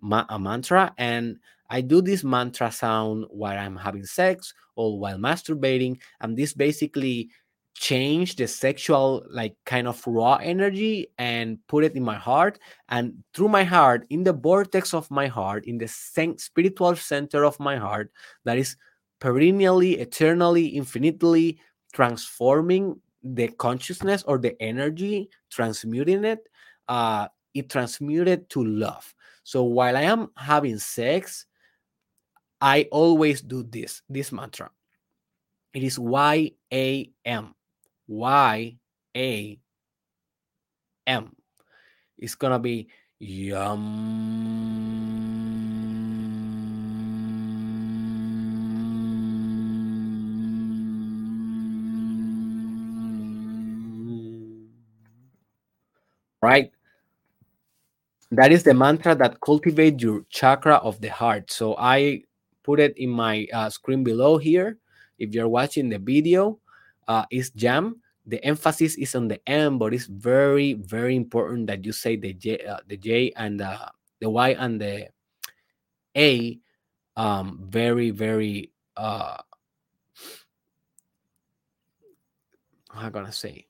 S1: ma- a mantra and I do this mantra sound while I'm having sex or while masturbating, and this basically change the sexual like kind of raw energy and put it in my heart and through my heart in the vortex of my heart in the spiritual center of my heart that is perennially eternally infinitely transforming the consciousness or the energy transmuting it uh it transmuted to love so while I am having sex, I always do this, this mantra. It is Y A M. Y A M. It's gonna be yum. Right? that is the mantra that cultivates your chakra of the heart. So I put it in my uh, screen below here. If you're watching the video, uh, it's jam. The emphasis is on the M, but it's very, very important that you say the J, uh, the J and the, the Y and the A. Um, very, very. Uh, how gonna say?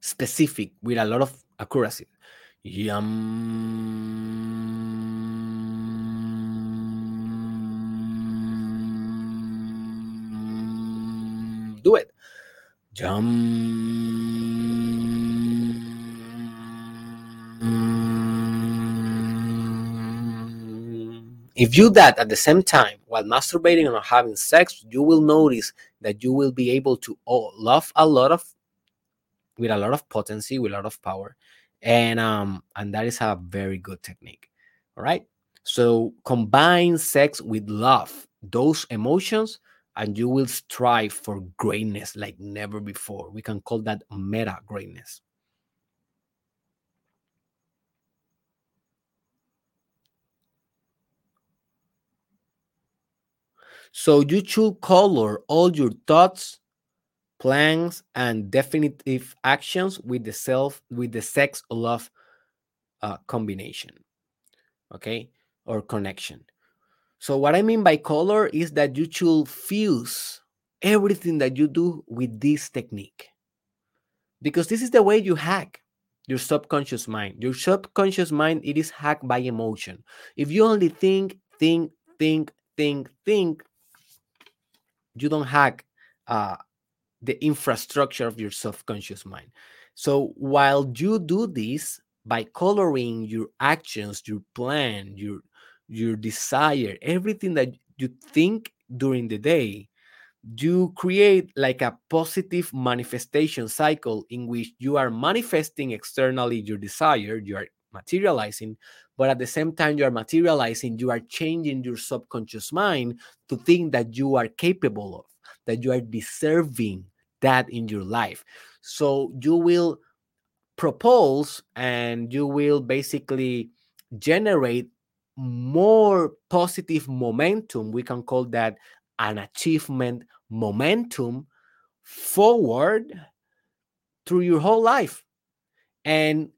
S1: specific with a lot of accuracy. Yum. Do it. Yum. If you do that at the same time while masturbating or having sex, you will notice that you will be able to oh, love a lot of with a lot of potency, with a lot of power. And um, and that is a very good technique. All right. So combine sex with love, those emotions, and you will strive for greatness like never before. We can call that meta greatness. So you should color all your thoughts, plans, and definitive actions with the self with the sex love uh, combination. Okay, or connection. So what I mean by color is that you should fuse everything that you do with this technique. Because this is the way you hack your subconscious mind. Your subconscious mind it is hacked by emotion. If you only think, think, think, think, think, you don't hack uh, the infrastructure of your subconscious mind. So while you do this by coloring your actions, your plan, your your desire, everything that you think during the day, you create like a positive manifestation cycle in which you are manifesting externally your desire, you are materializing, but at the same time you are materializing, you are changing your subconscious mind to think that you are capable of, that you are deserving that in your life. So you will propose and you will basically generate more positive momentum. We can call that an achievement momentum forward through your whole life. And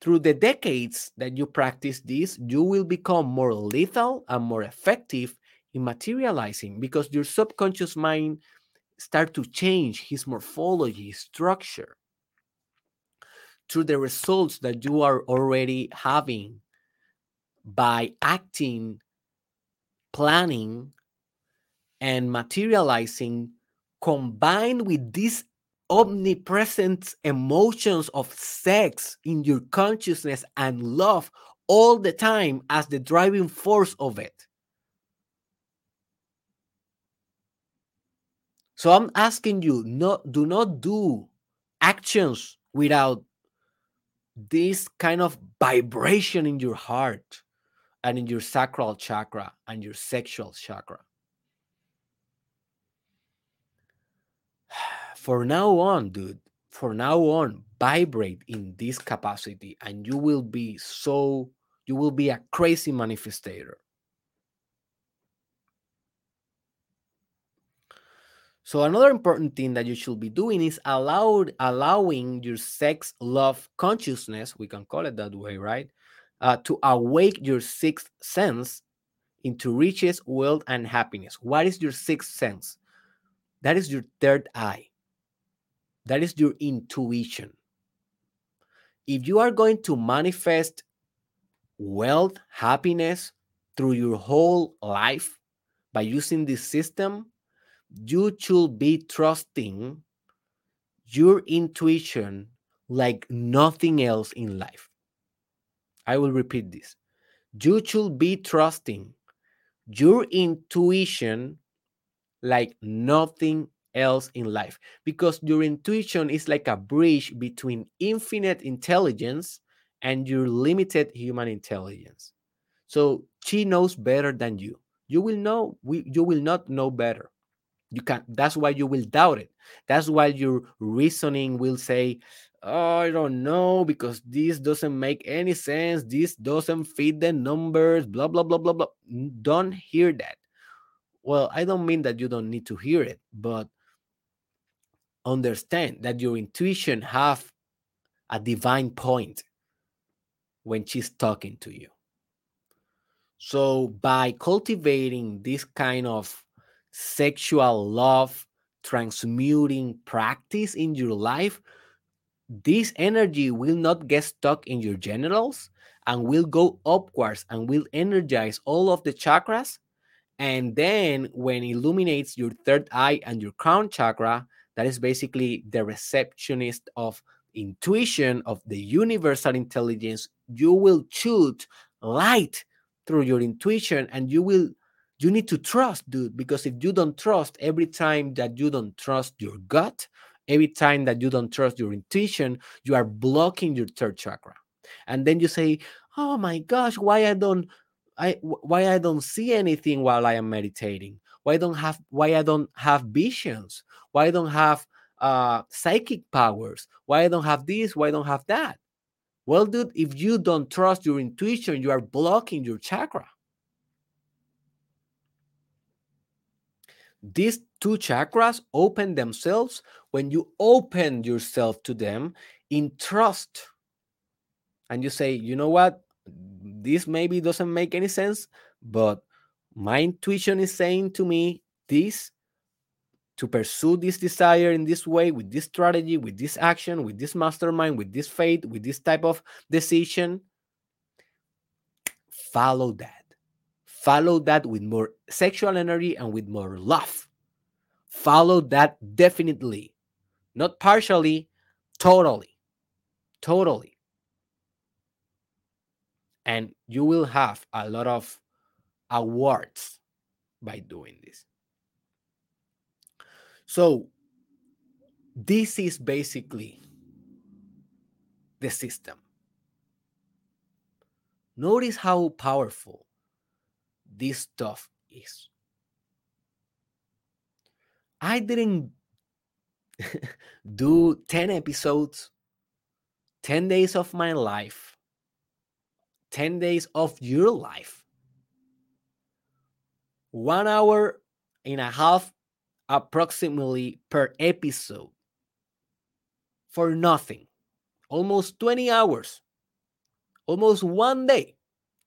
S1: through the decades that you practice this, you will become more lethal and more effective in materializing because your subconscious mind start to change his morphology, his structure through the results that you are already having by acting, planning, and materializing combined with these omnipresent emotions of sex in your consciousness and love all the time as the driving force of it. So I'm asking you, not do not do actions without this kind of vibration in your heart and in your sacral chakra and your sexual chakra. *sighs* For now on, dude, for now on, vibrate in this capacity and you will be so, you will be a crazy manifestator. So another important thing that you should be doing is allowed allowing your sex love consciousness, we can call it that way, right? Uh, to awake your sixth sense into riches, wealth, and happiness. What is your sixth sense? That is your third eye. That is your intuition. If you are going to manifest wealth, happiness through your whole life by using this system, you should be trusting your intuition like nothing else in life. I will repeat this. You should be trusting your intuition like nothing else in life because your intuition is like a bridge between infinite intelligence and your limited human intelligence. So she knows better than you. You will know we you will not know better you can that's why you will doubt it that's why your reasoning will say i don't know because this doesn't make any sense. This doesn't fit the numbers blah blah blah blah blah. Don't hear that. Well i don't mean that you don't need to hear it but understand that your intuition have a divine point when she's talking to you. So by cultivating this kind of sexual love transmuting practice in your life, this energy will not get stuck in your genitals and will go upwards and will energize all of the chakras. And then when it illuminates your third eye and your crown chakra, that is basically the receptionist of intuition of the universal intelligence, you will shoot light through your intuition and you will you need to trust, dude, because if you don't trust, every time that you don't trust your gut, every time that you don't trust your intuition you are blocking your third chakra. And then you say oh my gosh why i don't i why i don't see anything while i am meditating? Why don't have why i don't have visions? Why i don't have uh psychic powers? Why i don't have this? Why i don't have that? Well dude if you don't trust your intuition you are blocking your chakra these two chakras open themselves when you open yourself to them in trust. And you say you know what? This maybe doesn't make any sense but my intuition is saying to me this to pursue this desire in this way with this strategy with this action with this mastermind with this faith with this type of decision follow that follow that with more sexual energy and with more love. Follow that definitely. Not partially totally. Totally. And you will have a lot of awards by doing this. So this is basically the system. Notice how powerful this stuff is. I didn't do 10 episodes, 10 days of my life, 10 days of your life, one hour and a half approximately per episode for nothing. Almost 20 hours, almost one day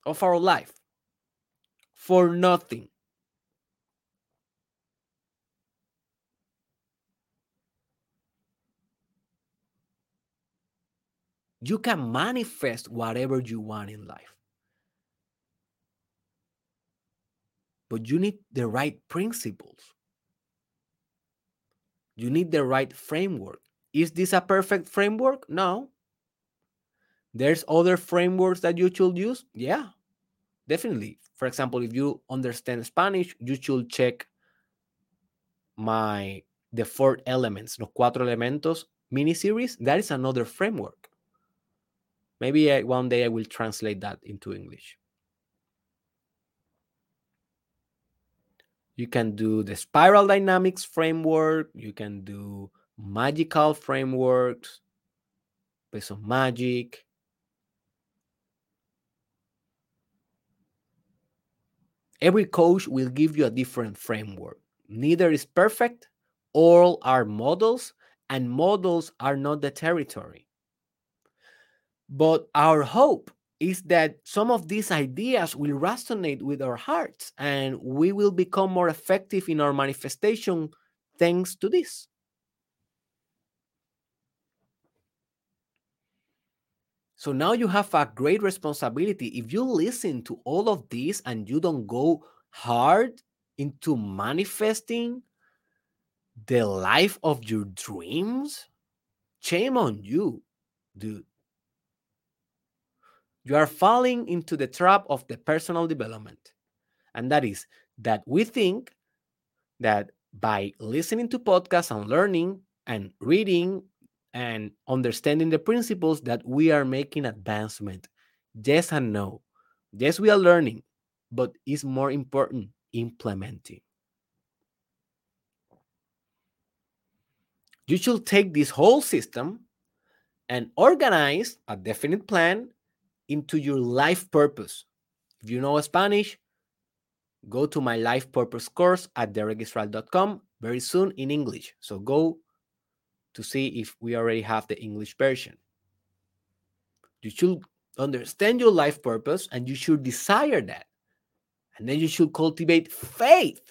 S1: of our life for nothing. You can manifest whatever you want in life. But you need the right principles. You need the right framework. Is this a perfect framework? No. There's other frameworks that you should use? Yeah, definitely. For example, if you understand Spanish, you should check my the four elements, los cuatro elementos mini series. That is another framework. Maybe I, one day I will translate that into English. You can do the spiral dynamics framework. You can do magical frameworks based on magic. Every coach will give you a different framework. Neither is perfect. All are models, and models are not the territory. But our hope is that some of these ideas will resonate with our hearts and we will become more effective in our manifestation thanks to this. So now you have a great responsibility. If you listen to all of this and you don't go hard into manifesting the life of your dreams, shame on you, dude you are falling into the trap of the personal development. And that is that we think that by listening to podcasts and learning and reading and understanding the principles that we are making advancement. Yes and no. Yes, we are learning, but it's more important implementing. You should take this whole system and organize a definite plan into your life purpose. If you know Spanish, go to my life purpose course at derekisrael.com very soon in English. So go to see if we already have the English version. You should understand your life purpose and you should desire that. And then you should cultivate faith.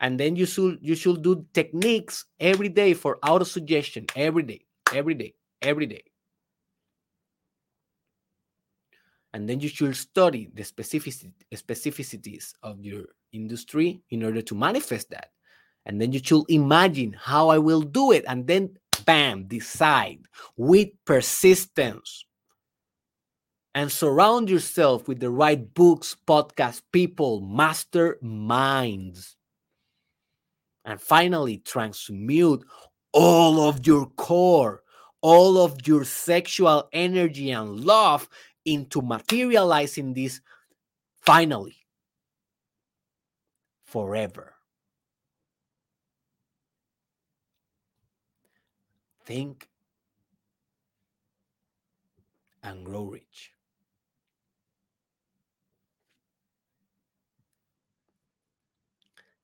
S1: And then you should you should do techniques every day for auto suggestion every day, every day, every day. and then you should study the specificities of your industry in order to manifest that and then you should imagine how i will do it and then bam decide with persistence. And surround yourself with the right books podcasts people master minds and finally transmute all of your core, all of your sexual energy and love into materializing this finally. Forever. Think and grow rich.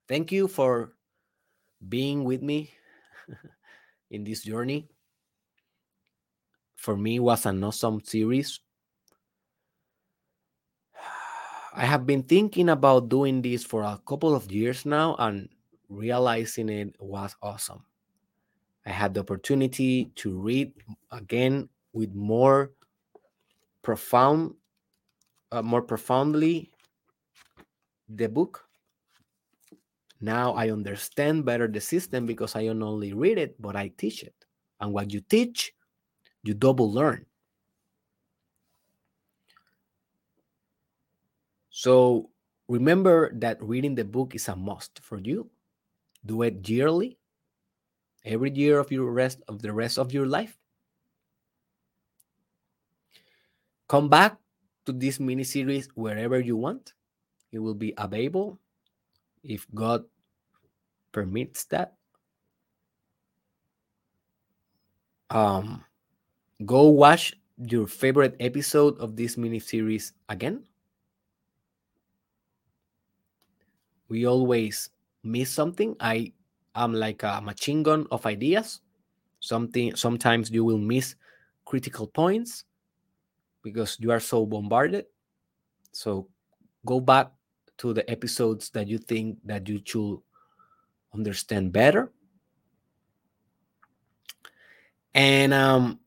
S1: Thank you for being with me *laughs* in this journey. For me, was an awesome series. *sighs* I have been thinking about doing this for a couple of years now and realizing it was awesome. I had the opportunity to read again with more profound, uh, more profoundly the book. Now I understand better the system because I don't only read it, but I teach it. And what you teach, you double learn. So remember that reading the book is a must for you. Do it yearly, every year of your rest of the rest of your life. Come back to this mini series wherever you want. It will be available if God permits that. Um, go watch your favorite episode of this mini series again. We always miss something. I am like a machine gun of ideas. Something sometimes you will miss critical points because you are so bombarded. So go back to the episodes that you think that you should understand better. And um,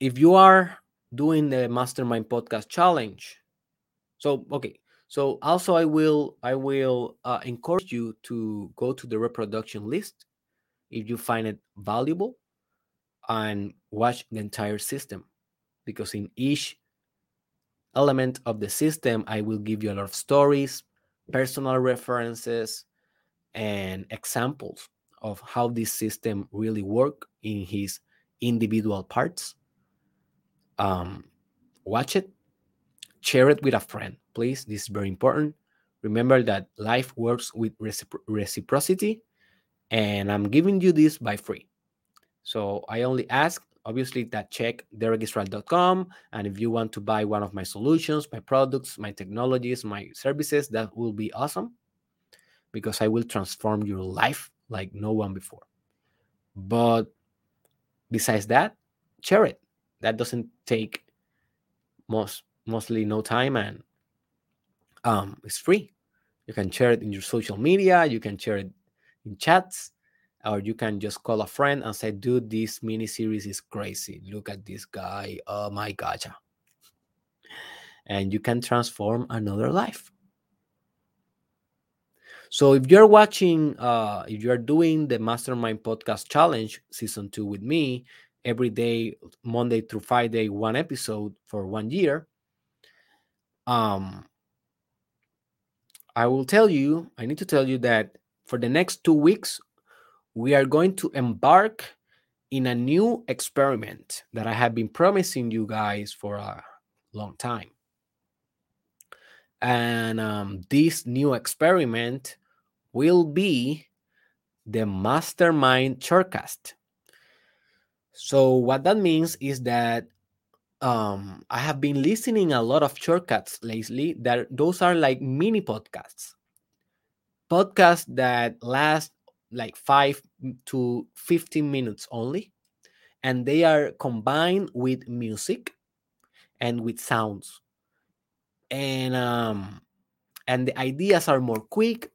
S1: if you are doing the Mastermind Podcast Challenge, so okay, so also I will I will uh, encourage you to go to the reproduction list if you find it valuable and watch the entire system because in each element of the system I will give you a lot of stories, personal references, and examples of how this system really work in his individual parts. Um, watch it, share it with a friend, please. This is very important. Remember that life works with recipro- reciprocity, and I'm giving you this by free. So I only ask, obviously, that check derekisrael.com. And if you want to buy one of my solutions, my products, my technologies, my services, that will be awesome because I will transform your life like no one before. But besides that, share it. That doesn't take most mostly no time and um, it's free. You can share it in your social media, you can share it in chats, or you can just call a friend and say, dude, this mini series is crazy. Look at this guy. Oh my gotcha. And you can transform another life. So if you're watching, uh, if you're doing the Mastermind Podcast Challenge season two with me every day, Monday through Friday, one episode for one year, um, I will tell you, I need to tell you that for the next two weeks, we are going to embark in a new experiment that I have been promising you guys for a long time. And um, this new experiment will be the Mastermind Shortcast. So, what that means is that um, I have been listening a lot of shortcasts lately. That those are like mini podcasts, podcasts that last like five to fifteen minutes only, and they are combined with music and with sounds, and um, and the ideas are more quick,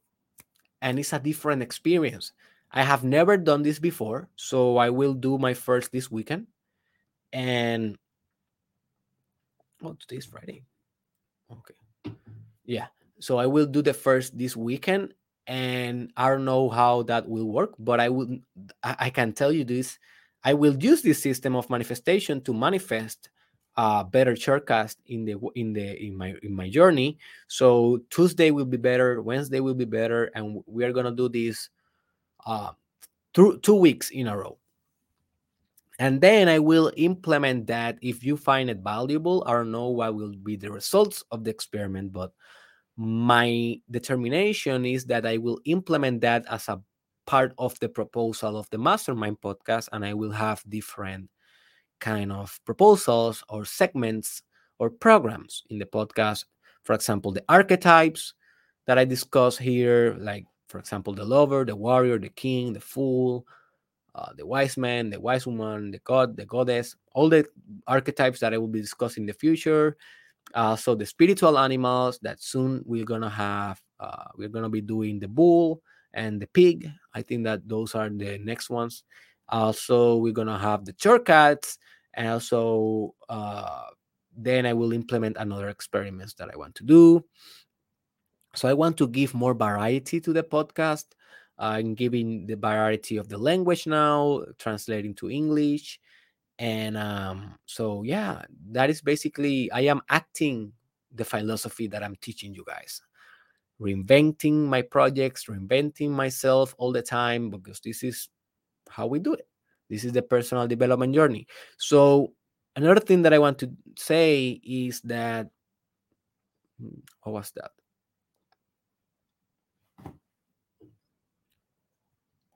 S1: and it's a different experience. I have never done this before, so I will do my first this weekend, and oh today's friday. Okay. Yeah. So i will do the first this weekend and i don't know how that will work but i will i can tell you this. I will use this system of manifestation to manifest a better shortcast in the in the in my in my journey. So tuesday will be better wednesday will be better and we are gonna do this uh through two weeks in a row. And then I will implement that if you find it valuable. I don't know what will be the results of the experiment, but my determination is that I will implement that as a part of the proposal of the mastermind podcast and I will have different kind of proposals or segments or programs in the podcast. For example, the archetypes that I discuss here, like for example, the lover, the warrior, the king, the fool, uh, the wise man, the wise woman, the god, the goddess, all the archetypes that I will be discussing in the future. Uh, so the spiritual animals that soon we're gonna have, uh, we're gonna be doing the bull and the pig. I think that those are the next ones. Also, we're gonna have the shortcasts, and also uh, then I will implement another experiments that I want to do. So I want to give more variety to the podcast. I'm giving the variety of the language now, translating to English. And um, so, yeah, that is basically, I am acting the philosophy that I'm teaching you guys. Reinventing my projects, reinventing myself all the time because this is how we do it. This is the personal development journey. So, another thing that I want to say is that, hmm, what was that?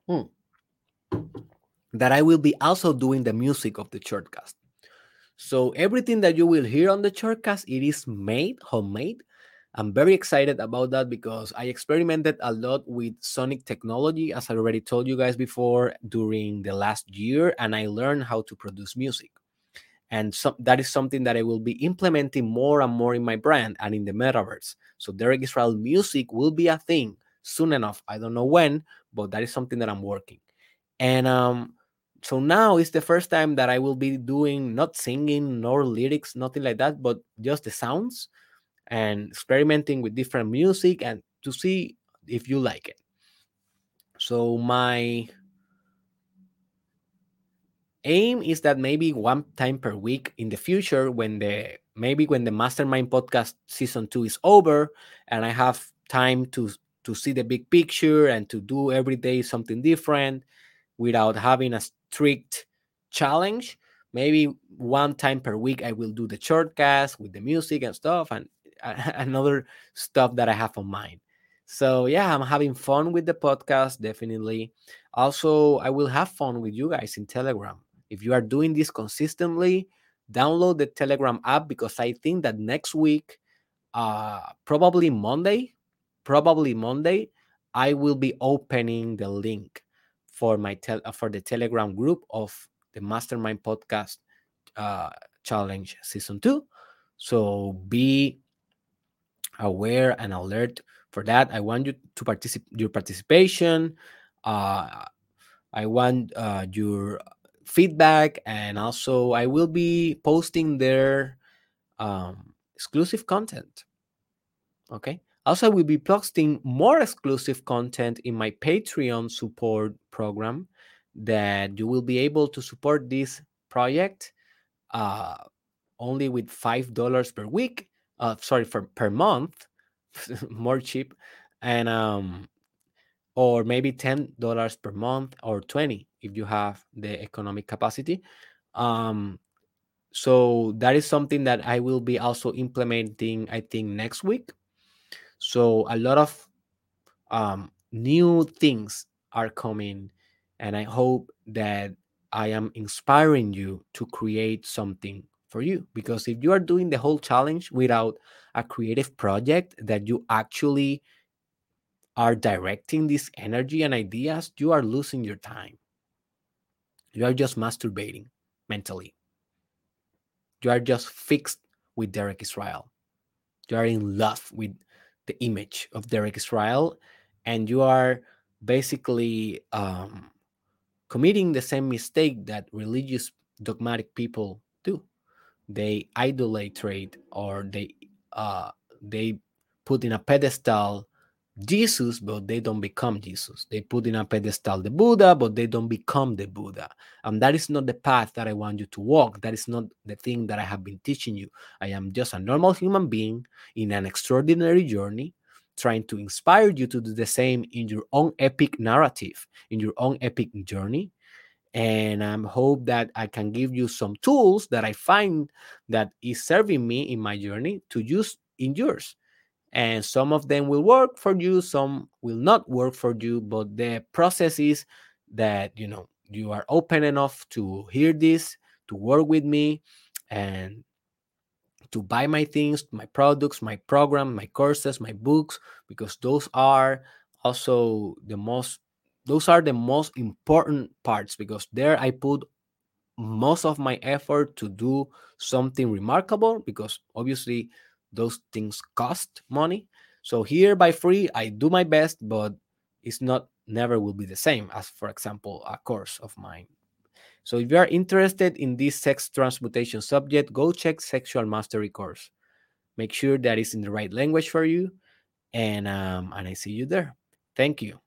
S1: Hmm. That I will be also doing the music of the shortcast. So everything that you will hear on the shortcast, it is made homemade. I'm very excited about that because I experimented a lot with sonic technology, as I already told you guys before, during the last year, and I learned how to produce music. And so, that is something that I will be implementing more and more in my brand and in the metaverse. So Derek Israel music will be a thing soon enough. I don't know when, but that is something that I'm working. And um, so now it's the first time that I will be doing not singing nor lyrics, nothing like that, but just the sounds and experimenting with different music and to see if you like it. So my aim is that maybe one time per week in the future when the maybe when the mastermind podcast season 2 is over and I have time to to see the big picture and to do every day something different without having a strict challenge. Maybe one time per week, I will do the shortcast with the music and stuff, and *laughs* another stuff that I have on mind. So, yeah, I'm having fun with the podcast, definitely. Also, I will have fun with you guys in Telegram. If you are doing this consistently, download the Telegram app because I think that next week, uh, probably Monday, probably Monday, I will be opening the link for my tel- uh, for the Telegram group of the Mastermind Podcast uh, Challenge Season Two. So be aware and alert for that. I want you to participate your participation. Uh, I want uh, your feedback, and also I will be posting their um, exclusive content. Okay. Also, I will be posting more exclusive content in my Patreon support program that you will be able to support this project uh, only with $5 per week. Uh, sorry, for per month, *laughs* more cheap. And um, or maybe $10 per month or 20 if you have the economic capacity. Um, so that is something that I will be also implementing, I think, next week so a lot of um, new things are coming, and I hope that I am inspiring you to create something for you. Because if you are doing the whole challenge without a creative project that you actually are directing this energy and ideas, you are losing your time. You are just masturbating mentally. You are just fixed with Derek Israel. You are in love with the image of Derek Israel, and you are basically um, committing the same mistake that religious dogmatic people do. They idolatrate or they uh, they put in a pedestal Jesus, but they don't become Jesus. They put in a pedestal the Buddha, but they don't become the Buddha. And that is not the path that I want you to walk. That is not the thing that I have been teaching you. I am just a normal human being in an extraordinary journey trying to inspire you to do the same in your own epic narrative, in your own epic journey. And I hope that I can give you some tools that I find that is serving me in my journey to use in yours. And some of them will work for you, some will not work for you, but the process is that you know you are open enough to hear this, to work with me, and to buy my things, my products, my program, my courses, my books, because those are also the most those are the most important parts because there I put most of my effort to do something remarkable because obviously those things cost money. So here by free I do my best, but it's not never will be the same as for example a course of mine so if you are interested in this sex transmutation subject, go check Sexual Mastery course. Make sure that it's in the right language for you. And um, and I see you there. Thank you.